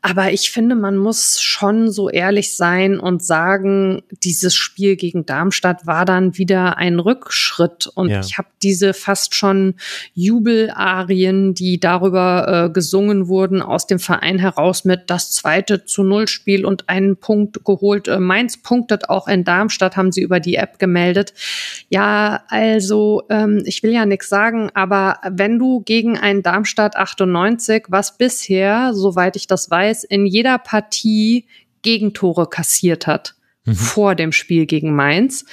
Aber ich finde, man muss schon so ehrlich sein und sagen, dieses Spiel gegen Darmstadt war dann wieder ein Rückschritt. Und ja. ich habe diese fast schon Jubelarien, die darüber äh, gesungen wurden, aus dem Verein heraus mit das zweite zu Null Spiel und einen Punkt geholt. Äh, Mainz punktet auch in Darmstadt, haben sie über die App gemeldet. Ja, also ähm, ich will ja nichts sagen, aber wenn du gegen ein Darmstadt 98, was bisher, soweit ich das weiß, Weiß in jeder Partie Gegentore kassiert hat mhm. vor dem Spiel gegen Mainz.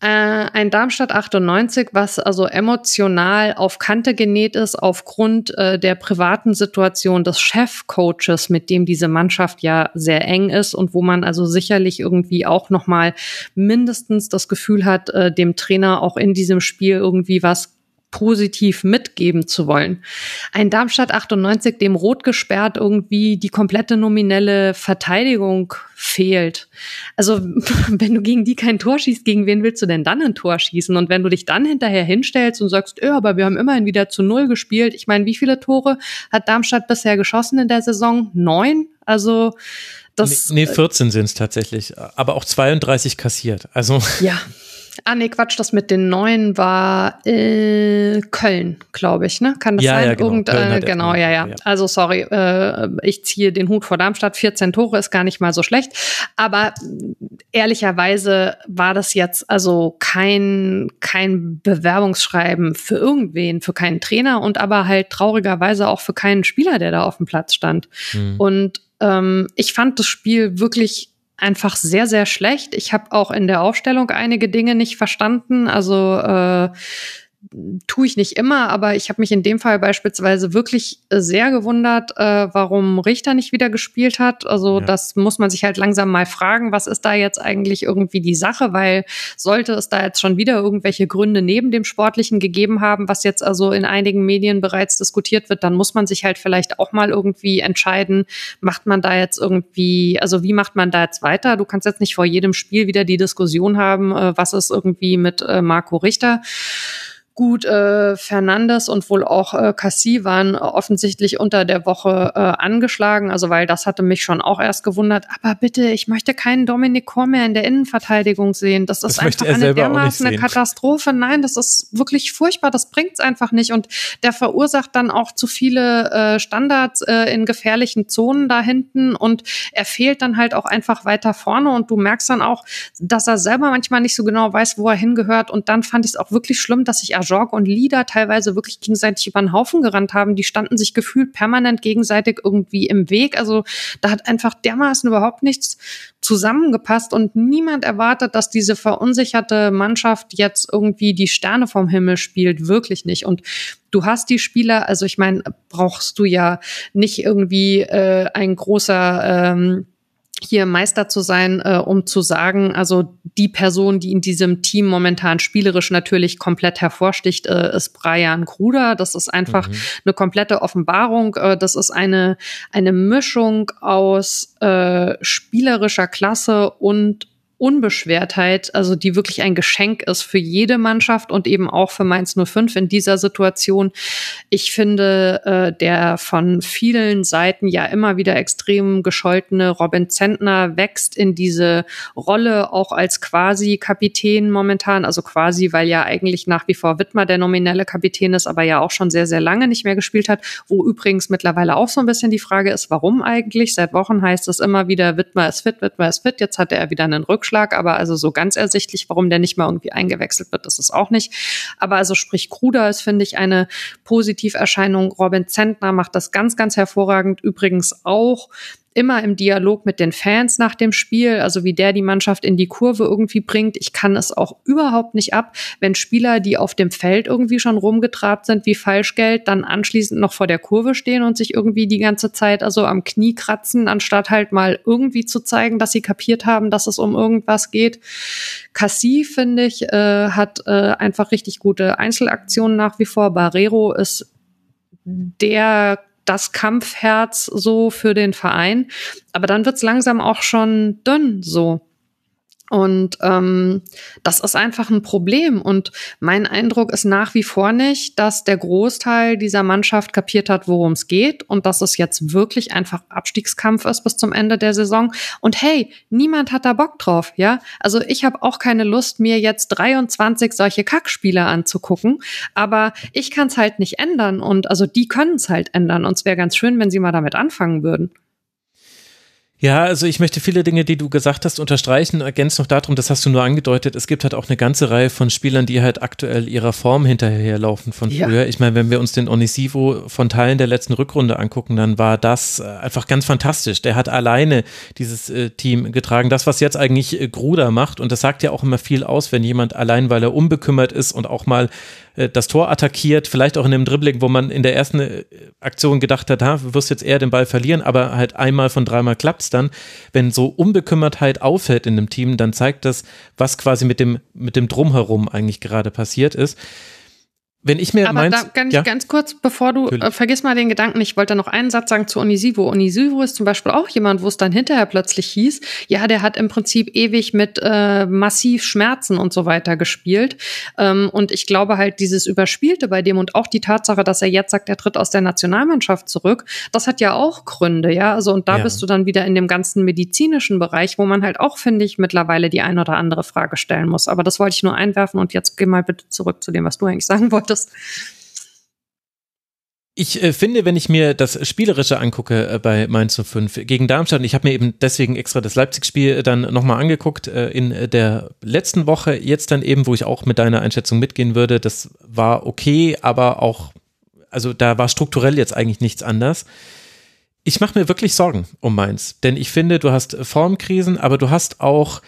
Äh, ein Darmstadt 98, was also emotional auf Kante genäht ist aufgrund äh, der privaten Situation des Chefcoaches, mit dem diese Mannschaft ja sehr eng ist und wo man also sicherlich irgendwie auch noch mal mindestens das Gefühl hat, äh, dem Trainer auch in diesem Spiel irgendwie was positiv mitgeben zu wollen. Ein Darmstadt 98, dem rot gesperrt irgendwie die komplette nominelle Verteidigung fehlt. Also wenn du gegen die kein Tor schießt, gegen wen willst du denn dann ein Tor schießen? Und wenn du dich dann hinterher hinstellst und sagst, ja, aber wir haben immerhin wieder zu Null gespielt. Ich meine, wie viele Tore hat Darmstadt bisher geschossen in der Saison? Neun? Also das. Nee, 14 sind es tatsächlich, aber auch 32 kassiert. Also. Ja. Ah, nee, Quatsch, das mit den neuen war äh, Köln, glaube ich, ne? Kann das ja, sein? Ja, genau, Irgend, äh, genau ja, ja, ja, Also sorry, äh, ich ziehe den Hut vor Darmstadt. 14 Tore ist gar nicht mal so schlecht. Aber ehrlicherweise war das jetzt also kein, kein Bewerbungsschreiben für irgendwen, für keinen Trainer und aber halt traurigerweise auch für keinen Spieler, der da auf dem Platz stand. Mhm. Und ähm, ich fand das Spiel wirklich einfach sehr, sehr schlecht. Ich habe auch in der Aufstellung einige Dinge nicht verstanden. Also äh, tue ich nicht immer, aber ich habe mich in dem Fall beispielsweise wirklich sehr gewundert, äh, warum Richter nicht wieder gespielt hat. Also ja. das muss man sich halt langsam mal fragen, was ist da jetzt eigentlich irgendwie die Sache, weil sollte es da jetzt schon wieder irgendwelche Gründe neben dem Sportlichen gegeben haben, was jetzt also in einigen Medien bereits diskutiert wird, dann muss man sich halt vielleicht auch mal irgendwie entscheiden, macht man da jetzt irgendwie, also wie macht man da jetzt weiter? Du kannst jetzt nicht vor jedem Spiel wieder die Diskussion haben, äh, was ist irgendwie mit äh, Marco Richter. Gut, äh, Fernandes und wohl auch äh, Cassie waren offensichtlich unter der Woche äh, angeschlagen, also weil das hatte mich schon auch erst gewundert. Aber bitte, ich möchte keinen Dominik Kor mehr in der Innenverteidigung sehen. Das ist das einfach eine dermaßen eine Katastrophe. Nein, das ist wirklich furchtbar. Das bringt's einfach nicht. Und der verursacht dann auch zu viele äh, Standards äh, in gefährlichen Zonen da hinten und er fehlt dann halt auch einfach weiter vorne und du merkst dann auch, dass er selber manchmal nicht so genau weiß, wo er hingehört. Und dann fand ich es auch wirklich schlimm, dass sich Ajorg und Lida teilweise wirklich gegenseitig über den Haufen gerannt haben. Die standen sich gefühlt permanent gegenseitig irgendwie im Weg. Also da hat einfach dermaßen überhaupt nichts zusammengepasst und niemand erwartet, dass diese verunsicherte Mannschaft jetzt irgendwie die Sterne vom Himmel spielt. Wirklich nicht. Und du hast die Spieler, also ich meine, brauchst du ja nicht irgendwie äh, ein großer ähm, hier Meister zu sein, äh, um zu sagen, also die Person, die in diesem Team momentan spielerisch natürlich komplett hervorsticht, äh, ist Brian Kruder. Das ist einfach mhm. eine komplette Offenbarung. Äh, das ist eine, eine Mischung aus äh, spielerischer Klasse und Unbeschwertheit, also die wirklich ein Geschenk ist für jede Mannschaft und eben auch für Mainz 05 in dieser Situation. Ich finde, äh, der von vielen Seiten ja immer wieder extrem gescholtene Robin Zentner wächst in diese Rolle auch als quasi Kapitän momentan, also quasi, weil ja eigentlich nach wie vor Wittmer der nominelle Kapitän ist, aber ja auch schon sehr, sehr lange nicht mehr gespielt hat, wo übrigens mittlerweile auch so ein bisschen die Frage ist, warum eigentlich? Seit Wochen heißt es immer wieder, Wittmer ist fit, Wittmer ist fit, jetzt hatte er wieder einen Rückschlag Rückschlag, aber also so ganz ersichtlich, warum der nicht mal irgendwie eingewechselt wird, das ist auch nicht. Aber also sprich Kruder ist, finde ich, eine Positiverscheinung. Robin Zentner macht das ganz, ganz hervorragend. Übrigens auch immer im Dialog mit den Fans nach dem Spiel, also wie der die Mannschaft in die Kurve irgendwie bringt. Ich kann es auch überhaupt nicht ab, wenn Spieler, die auf dem Feld irgendwie schon rumgetrabt sind wie Falschgeld, dann anschließend noch vor der Kurve stehen und sich irgendwie die ganze Zeit also am Knie kratzen, anstatt halt mal irgendwie zu zeigen, dass sie kapiert haben, dass es um irgendwas geht. Cassie, finde ich, äh, hat äh, einfach richtig gute Einzelaktionen nach wie vor. Barrero ist der das Kampfherz so für den Verein. Aber dann wird's langsam auch schon dünn so. Und ähm, das ist einfach ein Problem. Und mein Eindruck ist nach wie vor nicht, dass der Großteil dieser Mannschaft kapiert hat, worum es geht und dass es jetzt wirklich einfach Abstiegskampf ist bis zum Ende der Saison. Und hey, niemand hat da Bock drauf, ja? Also ich habe auch keine Lust, mir jetzt 23 solche Kackspiele anzugucken, aber ich kann es halt nicht ändern. Und also die können es halt ändern. Und es wäre ganz schön, wenn sie mal damit anfangen würden. Ja, also ich möchte viele Dinge, die du gesagt hast, unterstreichen. Ergänzt noch darum, das hast du nur angedeutet, es gibt halt auch eine ganze Reihe von Spielern, die halt aktuell ihrer Form hinterherlaufen von früher. Ja. Ich meine, wenn wir uns den Onisivo von Teilen der letzten Rückrunde angucken, dann war das äh, einfach ganz fantastisch. Der hat alleine dieses äh, Team getragen. Das, was jetzt eigentlich äh, Gruder macht, und das sagt ja auch immer viel aus, wenn jemand allein, weil er unbekümmert ist und auch mal das Tor attackiert, vielleicht auch in einem Dribbling, wo man in der ersten äh, Aktion gedacht hat, ha, wirst jetzt eher den Ball verlieren, aber halt einmal von dreimal klappt es dann. Wenn so Unbekümmertheit auffällt in einem Team, dann zeigt das, was quasi mit dem, mit dem Drumherum eigentlich gerade passiert ist. Wenn ich mir Aber meins, da kann ich ja? ganz kurz, bevor du, äh, vergiss mal den Gedanken, ich wollte noch einen Satz sagen zu Onisivo. Onisivo ist zum Beispiel auch jemand, wo es dann hinterher plötzlich hieß, ja, der hat im Prinzip ewig mit äh, massiv Schmerzen und so weiter gespielt. Ähm, und ich glaube halt, dieses Überspielte bei dem und auch die Tatsache, dass er jetzt sagt, er tritt aus der Nationalmannschaft zurück, das hat ja auch Gründe, ja. Also und da ja. bist du dann wieder in dem ganzen medizinischen Bereich, wo man halt auch, finde ich, mittlerweile die ein oder andere Frage stellen muss. Aber das wollte ich nur einwerfen und jetzt geh mal bitte zurück zu dem, was du eigentlich sagen wolltest hattest. Ich äh, finde, wenn ich mir das Spielerische angucke äh, bei Mainz 05 gegen Darmstadt, ich habe mir eben deswegen extra das Leipzig-Spiel dann nochmal angeguckt äh, in der letzten Woche, jetzt dann eben, wo ich auch mit deiner Einschätzung mitgehen würde, das war okay, aber auch, also da war strukturell jetzt eigentlich nichts anders. Ich mache mir wirklich Sorgen um Mainz, denn ich finde, du hast Formkrisen, aber du hast auch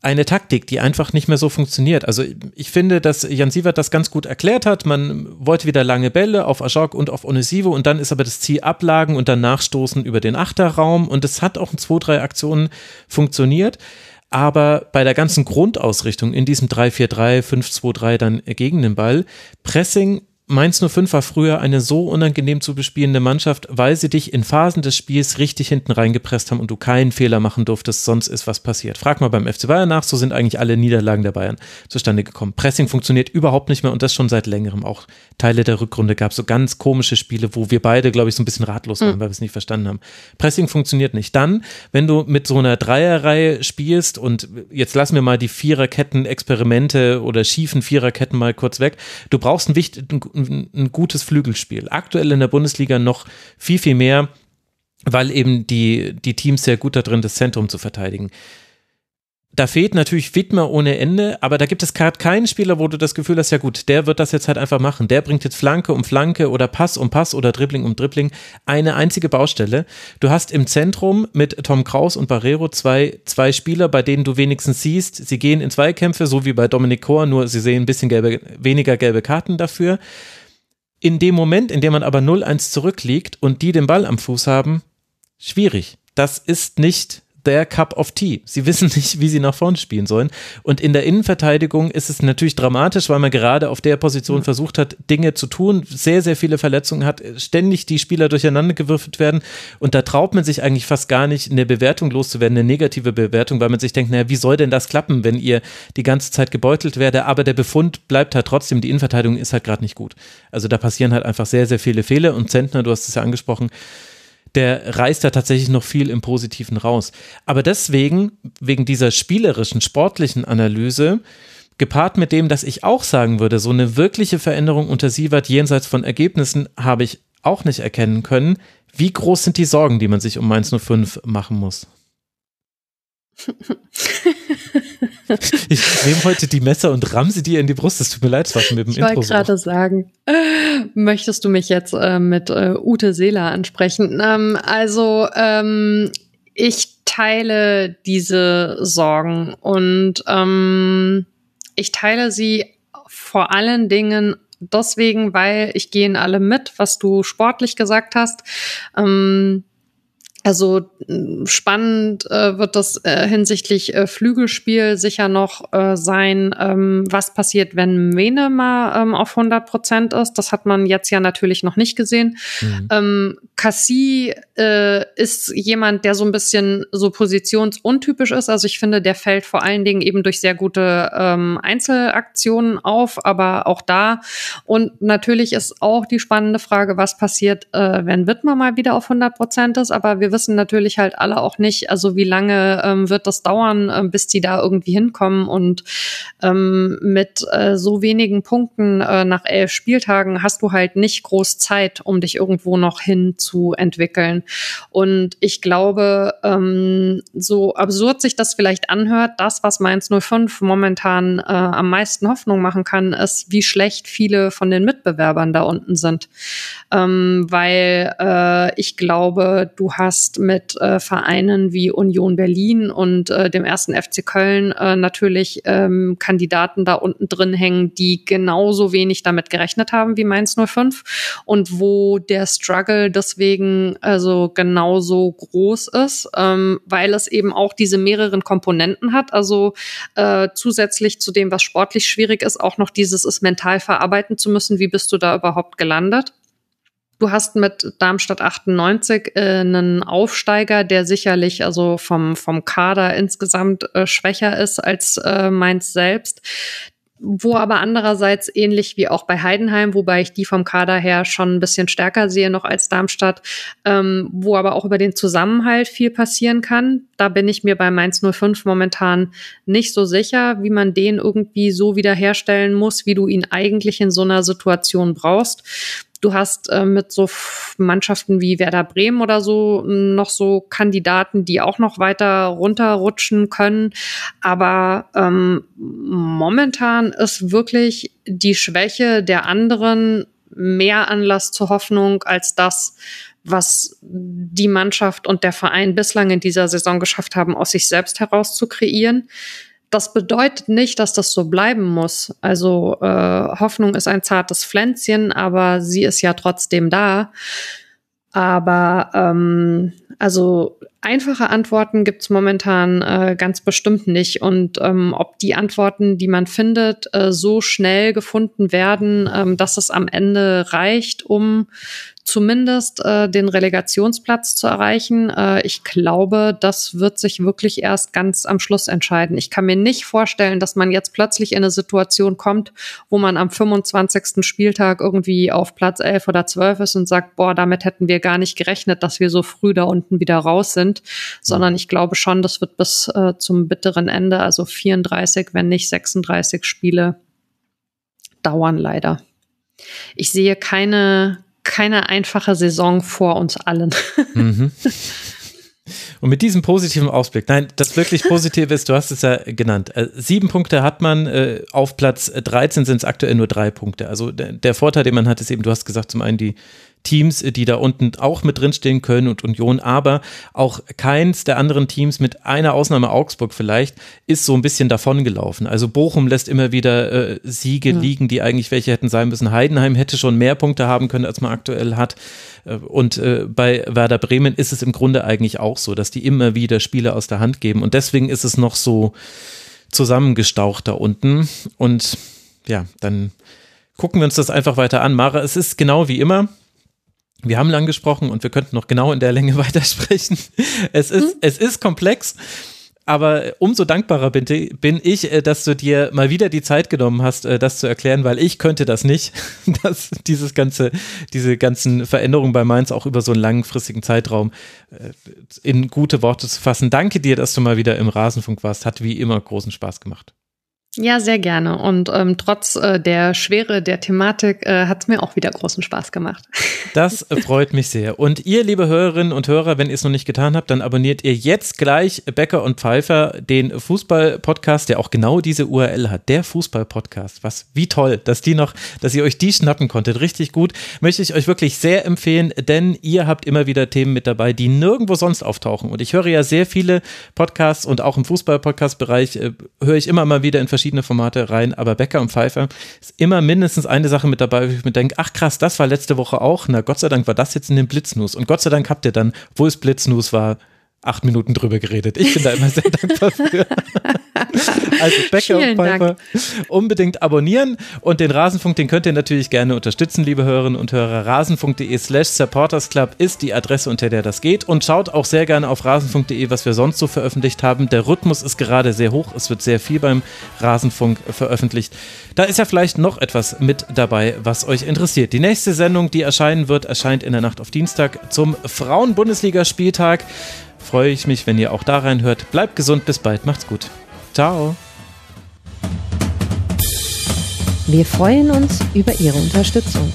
eine Taktik, die einfach nicht mehr so funktioniert. Also ich finde, dass Jan Sievert das ganz gut erklärt hat. Man wollte wieder lange Bälle auf Ajok und auf Onesivo und dann ist aber das Ziel Ablagen und dann Nachstoßen über den Achterraum und es hat auch in zwei, drei Aktionen funktioniert. Aber bei der ganzen Grundausrichtung in diesem 3-4-3, 5-2-3 dann gegen den Ball, Pressing Mainz 05 war früher eine so unangenehm zu bespielende Mannschaft, weil sie dich in Phasen des Spiels richtig hinten reingepresst haben und du keinen Fehler machen durftest, sonst ist was passiert. Frag mal beim FC Bayern nach, so sind eigentlich alle Niederlagen der Bayern zustande gekommen. Pressing funktioniert überhaupt nicht mehr und das schon seit längerem. Auch Teile der Rückrunde gab es so ganz komische Spiele, wo wir beide, glaube ich, so ein bisschen ratlos waren, mhm. weil wir es nicht verstanden haben. Pressing funktioniert nicht. Dann, wenn du mit so einer Dreierreihe spielst und jetzt lassen wir mal die Viererketten-Experimente oder schiefen Viererketten mal kurz weg, du brauchst einen wichtigen ein, ein gutes Flügelspiel. Aktuell in der Bundesliga noch viel, viel mehr, weil eben die, die Teams sehr gut da drin, das Zentrum zu verteidigen. Da fehlt natürlich Widmer ohne Ende, aber da gibt es gerade keinen Spieler, wo du das Gefühl hast, ja gut, der wird das jetzt halt einfach machen. Der bringt jetzt Flanke um Flanke oder Pass um Pass oder Dribbling um Dribbling. Eine einzige Baustelle. Du hast im Zentrum mit Tom Kraus und Barrero zwei, zwei Spieler, bei denen du wenigstens siehst, sie gehen in Zweikämpfe, so wie bei Dominik Kor, nur sie sehen ein bisschen gelbe, weniger gelbe Karten dafür. In dem Moment, in dem man aber 0-1 zurückliegt und die den Ball am Fuß haben, schwierig. Das ist nicht their cup of tea. Sie wissen nicht, wie sie nach vorne spielen sollen. Und in der Innenverteidigung ist es natürlich dramatisch, weil man gerade auf der Position mhm. versucht hat, Dinge zu tun, sehr, sehr viele Verletzungen hat, ständig die Spieler durcheinander gewürfelt werden. Und da traut man sich eigentlich fast gar nicht, eine Bewertung loszuwerden, eine negative Bewertung, weil man sich denkt, naja, wie soll denn das klappen, wenn ihr die ganze Zeit gebeutelt werdet? Aber der Befund bleibt halt trotzdem, die Innenverteidigung ist halt gerade nicht gut. Also da passieren halt einfach sehr, sehr viele Fehler. Und Zentner, du hast es ja angesprochen, der reißt da tatsächlich noch viel im Positiven raus. Aber deswegen, wegen dieser spielerischen, sportlichen Analyse, gepaart mit dem, dass ich auch sagen würde, so eine wirkliche Veränderung unter Sievert jenseits von Ergebnissen habe ich auch nicht erkennen können. Wie groß sind die Sorgen, die man sich um Mainz 05 machen muss? Ich nehme heute die Messer und ramm sie dir in die Brust. Es tut mir leid, das war schon mit dem ich Intro. Ich wollte gerade sagen, möchtest du mich jetzt äh, mit äh, Ute Seeler ansprechen? Ähm, also, ähm, ich teile diese Sorgen und ähm, ich teile sie vor allen Dingen deswegen, weil ich gehe in alle mit, was du sportlich gesagt hast. Ähm, also spannend äh, wird das äh, hinsichtlich äh, Flügelspiel sicher noch äh, sein, ähm, was passiert, wenn Mene mal ähm, auf 100 Prozent ist. Das hat man jetzt ja natürlich noch nicht gesehen. Mhm. Ähm, Cassie äh, ist jemand, der so ein bisschen so positionsuntypisch ist. Also ich finde, der fällt vor allen Dingen eben durch sehr gute ähm, Einzelaktionen auf, aber auch da. Und natürlich ist auch die spannende Frage, was passiert, äh, wenn Wittmer mal wieder auf 100 Prozent ist. Aber wir wissen natürlich halt alle auch nicht, also wie lange ähm, wird das dauern, äh, bis die da irgendwie hinkommen. Und ähm, mit äh, so wenigen Punkten äh, nach elf Spieltagen hast du halt nicht groß Zeit, um dich irgendwo noch hin zu entwickeln. Und ich glaube, ähm, so absurd sich das vielleicht anhört, das, was Mainz 05 momentan äh, am meisten Hoffnung machen kann, ist, wie schlecht viele von den Mitbewerbern da unten sind. Ähm, weil äh, ich glaube, du hast mit äh, Vereinen wie Union Berlin und äh, dem ersten FC Köln äh, natürlich ähm, Kandidaten da unten drin hängen, die genauso wenig damit gerechnet haben wie Mainz 05 und wo der Struggle des deswegen also genauso groß ist, ähm, weil es eben auch diese mehreren Komponenten hat. Also äh, zusätzlich zu dem, was sportlich schwierig ist, auch noch dieses es mental verarbeiten zu müssen. Wie bist du da überhaupt gelandet? Du hast mit Darmstadt 98 äh, einen Aufsteiger, der sicherlich also vom, vom Kader insgesamt äh, schwächer ist als äh, Mainz selbst wo aber andererseits ähnlich wie auch bei Heidenheim, wobei ich die vom Kader her schon ein bisschen stärker sehe noch als Darmstadt, ähm, wo aber auch über den Zusammenhalt viel passieren kann. Da bin ich mir bei Mainz 05 momentan nicht so sicher, wie man den irgendwie so wiederherstellen muss, wie du ihn eigentlich in so einer Situation brauchst. Du hast äh, mit so Mannschaften wie Werder Bremen oder so hm, noch so Kandidaten, die auch noch weiter runterrutschen können. Aber ähm, momentan ist wirklich die Schwäche der anderen mehr Anlass zur Hoffnung als das, was die Mannschaft und der Verein bislang in dieser Saison geschafft haben, aus sich selbst heraus zu kreieren das bedeutet nicht, dass das so bleiben muss. Also äh, Hoffnung ist ein zartes Pflänzchen, aber sie ist ja trotzdem da. Aber ähm, Also einfache Antworten gibt's momentan äh, ganz bestimmt nicht. Und ähm, ob die Antworten, die man findet, äh, so schnell gefunden werden, ähm, dass es am Ende reicht, um zumindest äh, den Relegationsplatz zu erreichen. Äh, ich glaube, das wird sich wirklich erst ganz am Schluss entscheiden. Ich kann mir nicht vorstellen, dass man jetzt plötzlich in eine Situation kommt, wo man am 25. Spieltag irgendwie auf Platz 11 oder 12 ist und sagt, boah, damit hätten wir gar nicht gerechnet, dass wir so früh da unten wieder raus sind, sondern ich glaube schon, das wird bis äh, zum bitteren Ende, also 34, wenn nicht 36 Spiele dauern leider. Ich sehe keine, keine einfache Saison vor uns allen. Mhm. Und mit diesem positiven Ausblick, nein, das wirklich Positive ist, du hast es ja genannt, äh, sieben Punkte hat man, äh, auf Platz 13 sind es aktuell nur drei Punkte. Also der, der, Vorteil, den man hat, ist eben, du hast gesagt, zum einen die Teams, die da unten auch mit drinstehen können und Union, aber auch keins der anderen Teams, mit einer Ausnahme Augsburg vielleicht, ist so ein bisschen davongelaufen. Also Bochum lässt immer wieder äh, Siege ja. liegen, die eigentlich welche hätten sein müssen. Heidenheim hätte schon mehr Punkte haben können, als man aktuell hat. Äh, und äh, bei Werder Bremen ist es im Grunde eigentlich auch so, dass die immer wieder Spiele aus der Hand geben. Und deswegen ist es noch so zusammengestaucht da unten. Und ja, dann gucken wir uns das einfach weiter an. Mara, es ist genau wie immer. Wir haben lang gesprochen und wir könnten noch genau in der Länge weitersprechen. Es ist, mhm. es ist komplex, aber umso dankbarer bin, bin, ich, äh, dass du dir mal wieder die Zeit genommen hast, äh, das zu erklären, weil ich könnte das nicht, dass dieses ganze, diese ganzen Veränderungen bei Mainz auch über so einen langfristigen Zeitraum äh, in gute Worte zu fassen. Danke dir, dass du mal wieder im Rasenfunk warst. Hat wie immer großen Spaß gemacht. Ja, sehr gerne. Und ähm, trotz äh, der Schwere der Thematik äh, hat es mir auch wieder großen Spaß gemacht. Das freut mich sehr. Und ihr, liebe Hörerinnen und Hörer, wenn ihr es noch nicht getan habt, dann abonniert ihr jetzt gleich Becker und Pfeiffer, den Fußball-Podcast, der auch genau diese URL hat. Der Fußball-Podcast. Was, wie toll, dass die noch, dass ihr euch die schnappen konntet. Richtig gut. Möchte ich euch wirklich sehr empfehlen, denn ihr habt immer wieder Themen mit dabei, die nirgendwo sonst auftauchen. Und ich höre ja sehr viele Podcasts und auch im Fußball-Podcast-Bereich äh, höre ich immer mal wieder in verschiedenen verschiedene Formate rein, aber Becker und Pfeiffer ist immer mindestens eine Sache mit dabei, wo ich mir denke, ach krass, das war letzte Woche auch. Na, Gott sei Dank war das jetzt in den Blitznews. Und Gott sei Dank habt ihr dann, wo es Blitznews war, acht Minuten drüber geredet. Ich bin da immer sehr dankbar für. Also Becker und Pfeiffer unbedingt abonnieren und den Rasenfunk, den könnt ihr natürlich gerne unterstützen, liebe Hörerinnen und Hörer. Rasenfunk.de slash supportersclub ist die Adresse, unter der das geht und schaut auch sehr gerne auf rasenfunk.de, was wir sonst so veröffentlicht haben. Der Rhythmus ist gerade sehr hoch, es wird sehr viel beim Rasenfunk veröffentlicht. Da ist ja vielleicht noch etwas mit dabei, was euch interessiert. Die nächste Sendung, die erscheinen wird, erscheint in der Nacht auf Dienstag zum Frauen-Bundesliga-Spieltag freue ich mich, wenn ihr auch da reinhört. Bleibt gesund, bis bald, macht's gut. Ciao. Wir freuen uns über Ihre Unterstützung.